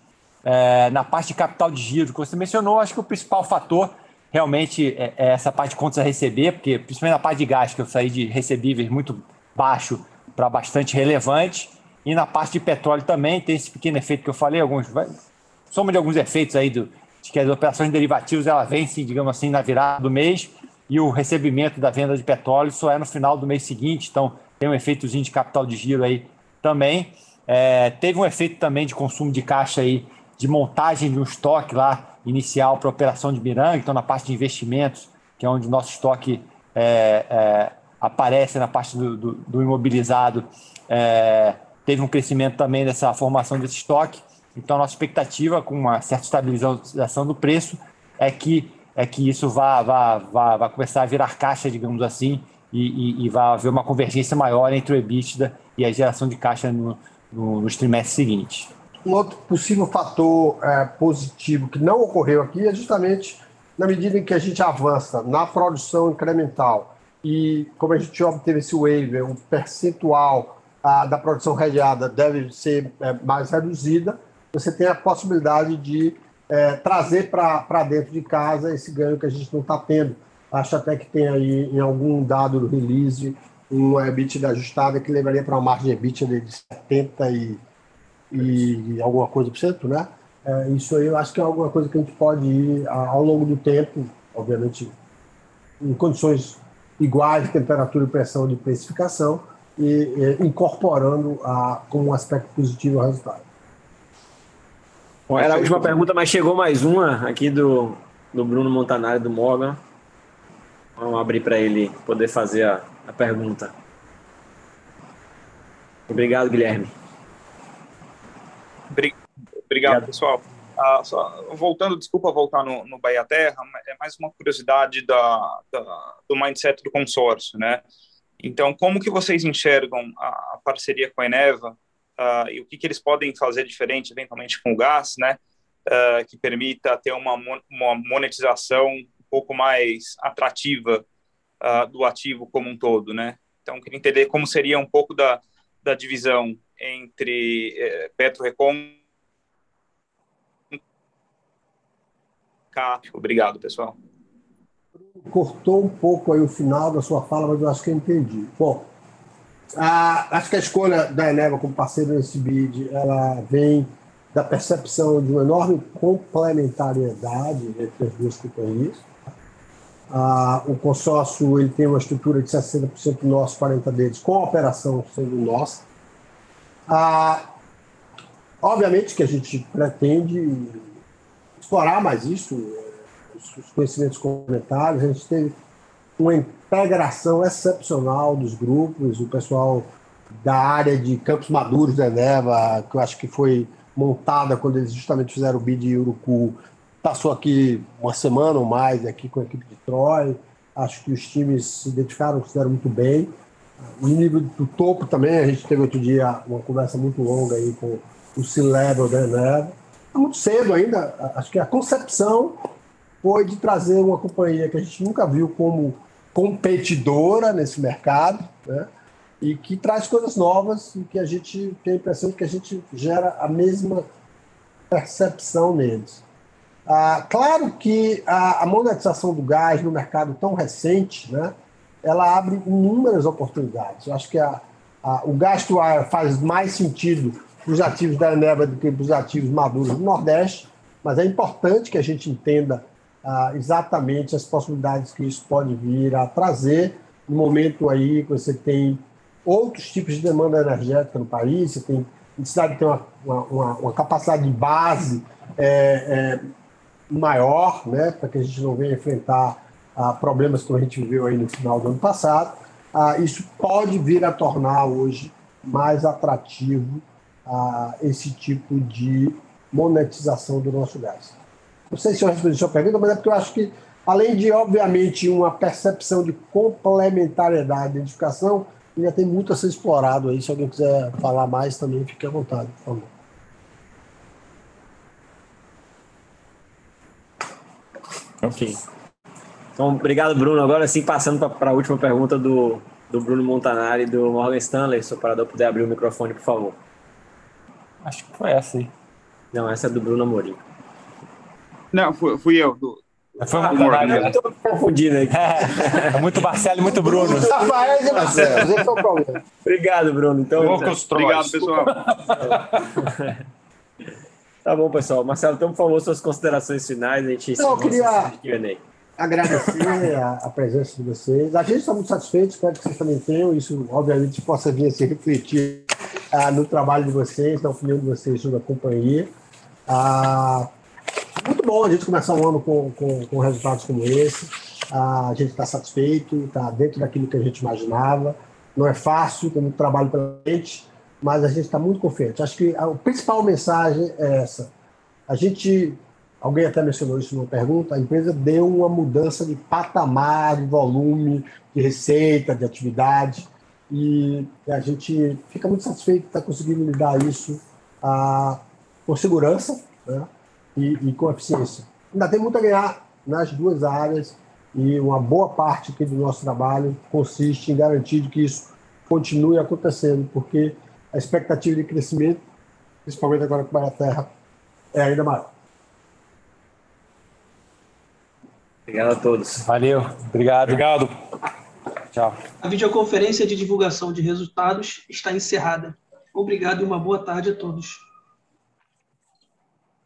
É, na parte de capital de giro que você mencionou, acho que o principal fator realmente é, é essa parte de contas a receber, porque principalmente na parte de gás, que eu saí de recebíveis muito baixo para bastante relevante, e na parte de petróleo também tem esse pequeno efeito que eu falei, alguns soma de alguns efeitos aí do, de que as operações derivativas ela vencem, digamos assim, na virada do mês e o recebimento da venda de petróleo só é no final do mês seguinte, então tem um efeitozinho de capital de giro aí também. É, teve um efeito também de consumo de caixa aí, de montagem de um estoque lá inicial para a operação de Miranga, então na parte de investimentos, que é onde o nosso estoque é, é, aparece na parte do, do, do imobilizado, é, teve um crescimento também dessa formação desse estoque. Então, nossa expectativa, com uma certa estabilização do preço, é que, é que isso vá, vá, vá, vá começar a virar caixa, digamos assim, e, e, e vai haver uma convergência maior entre o EBITDA e a geração de caixa no, no, nos trimestres seguintes. Um outro possível fator é, positivo que não ocorreu aqui é justamente na medida em que a gente avança na produção incremental e como a gente obteve esse waiver, o percentual a, da produção regiada deve ser é, mais reduzida, você tem a possibilidade de é, trazer para dentro de casa esse ganho que a gente não está tendo. Acho até que tem aí em algum dado do release um EBITDA ajustada que levaria para uma margem EBITDA de 70 e, e alguma coisa por cento, né? É, isso aí eu acho que é alguma coisa que a gente pode ir ao longo do tempo, obviamente em condições iguais temperatura e pressão de precificação e, e incorporando a, como um aspecto positivo ao resultado. Bom, era a última pergunta, mas chegou mais uma aqui do, do Bruno Montanari, do Morgan. Vamos abrir para ele poder fazer a, a pergunta. Obrigado, Guilherme. Obrigado, pessoal. Ah, só, voltando, desculpa voltar no, no Bahia Terra, é mais uma curiosidade da, da, do mindset do consórcio, né? Então, como que vocês enxergam a, a parceria com a Eneva uh, e o que, que eles podem fazer diferente, eventualmente, com o gás, né, uh, que permita ter uma, uma monetização um pouco mais atrativa uh, do ativo como um todo, né? Então, queria entender como seria um pouco da, da divisão entre eh, Petro Recon Obrigado, pessoal. Cortou um pouco aí o final da sua fala, mas eu acho que eu entendi. Bom, acho que a escolha da Eneva como parceiro nesse bid, ela vem da percepção de uma enorme complementariedade entre as duas companhias. Ah, o consórcio ele tem uma estrutura de 60% nosso, 40% deles, com a operação sendo nossa. Ah, obviamente que a gente pretende explorar mais isso, os conhecimentos complementares. A gente teve uma integração excepcional dos grupos, o pessoal da área de Campos Maduros da Eneva, que eu acho que foi montada quando eles justamente fizeram o bid de Urucu, passou aqui uma semana ou mais aqui com a equipe de Troy. Acho que os times se identificaram, se deram muito bem. O nível do topo também, a gente teve outro dia uma conversa muito longa aí com o C-Level da Eneva. É muito cedo ainda, acho que a concepção foi de trazer uma companhia que a gente nunca viu como competidora nesse mercado, né? e que traz coisas novas e que a gente tem a impressão de que a gente gera a mesma percepção neles. Ah, claro que a, a, monetização do gás no mercado tão recente, né, ela abre inúmeras oportunidades. Eu acho que a, a, o gás faz mais sentido para os ativos da Eneva do que para os ativos maduros do Nordeste, mas é importante que a gente entenda ah, exatamente as possibilidades que isso pode vir a trazer no momento aí que você tem outros tipos de demanda energética no país, você tem necessidade de ter uma, uma, uma capacidade de base é, é, maior, né, para que a gente não venha enfrentar ah, problemas que a gente viveu aí no final do ano passado. Ah, isso pode vir a tornar hoje mais atrativo ah, esse tipo de monetização do nosso gás. Não sei se eu respondi a sua pergunta, mas é porque eu acho que, além de, obviamente, uma percepção de complementariedade de identificação, ainda tem muito a ser explorado aí. Se alguém quiser falar mais também, fique à vontade, por favor. Ok. Então, obrigado, Bruno. Agora sim, passando para a última pergunta do, do Bruno Montanari, do Morgan Stanley. Se o operador puder abrir o microfone, por favor. Acho que foi essa aí. Não, essa é do Bruno Amorim. Não, fui, fui eu. Do, foi uma Morgan. Eu estou confundindo aqui. É muito Marcelo e muito Bruno. Rafael e Marcelo, esse é o problema. Obrigado, Bruno. Então, Obrigado, pessoal. tá bom, pessoal. Marcelo, então, por favor, suas considerações finais. A gente Não, eu queria agradecer a, a, presença de vocês. A gente está muito satisfeito, espero que vocês também tenham. Isso, obviamente, possa vir a se refletir ah, no trabalho de vocês, na opinião de vocês sobre a companhia. Ah, muito bom a gente começar um ano com, com, com resultados como esse. A gente está satisfeito, está dentro daquilo que a gente imaginava. Não é fácil, tem muito trabalho pela gente, mas a gente está muito confiante. Acho que a, principal mensagem é essa. A gente alguém até mencionou isso numa pergunta, a empresa deu uma mudança de patamar, de volume, de receita, de atividade, e a gente fica muito satisfeito de estar conseguindo lidar isso ah, com segurança né, e, e, com eficiência. Ainda tem muito a ganhar nas duas áreas e uma boa parte aqui do nosso trabalho consiste em garantir que isso continue acontecendo, porque a expectativa de crescimento, principalmente agora com a Terra, é ainda maior. Obrigado a todos. Valeu. Obrigado. Obrigado. Tchau. A videoconferência de divulgação de resultados está encerrada. Obrigado e uma boa tarde a todos.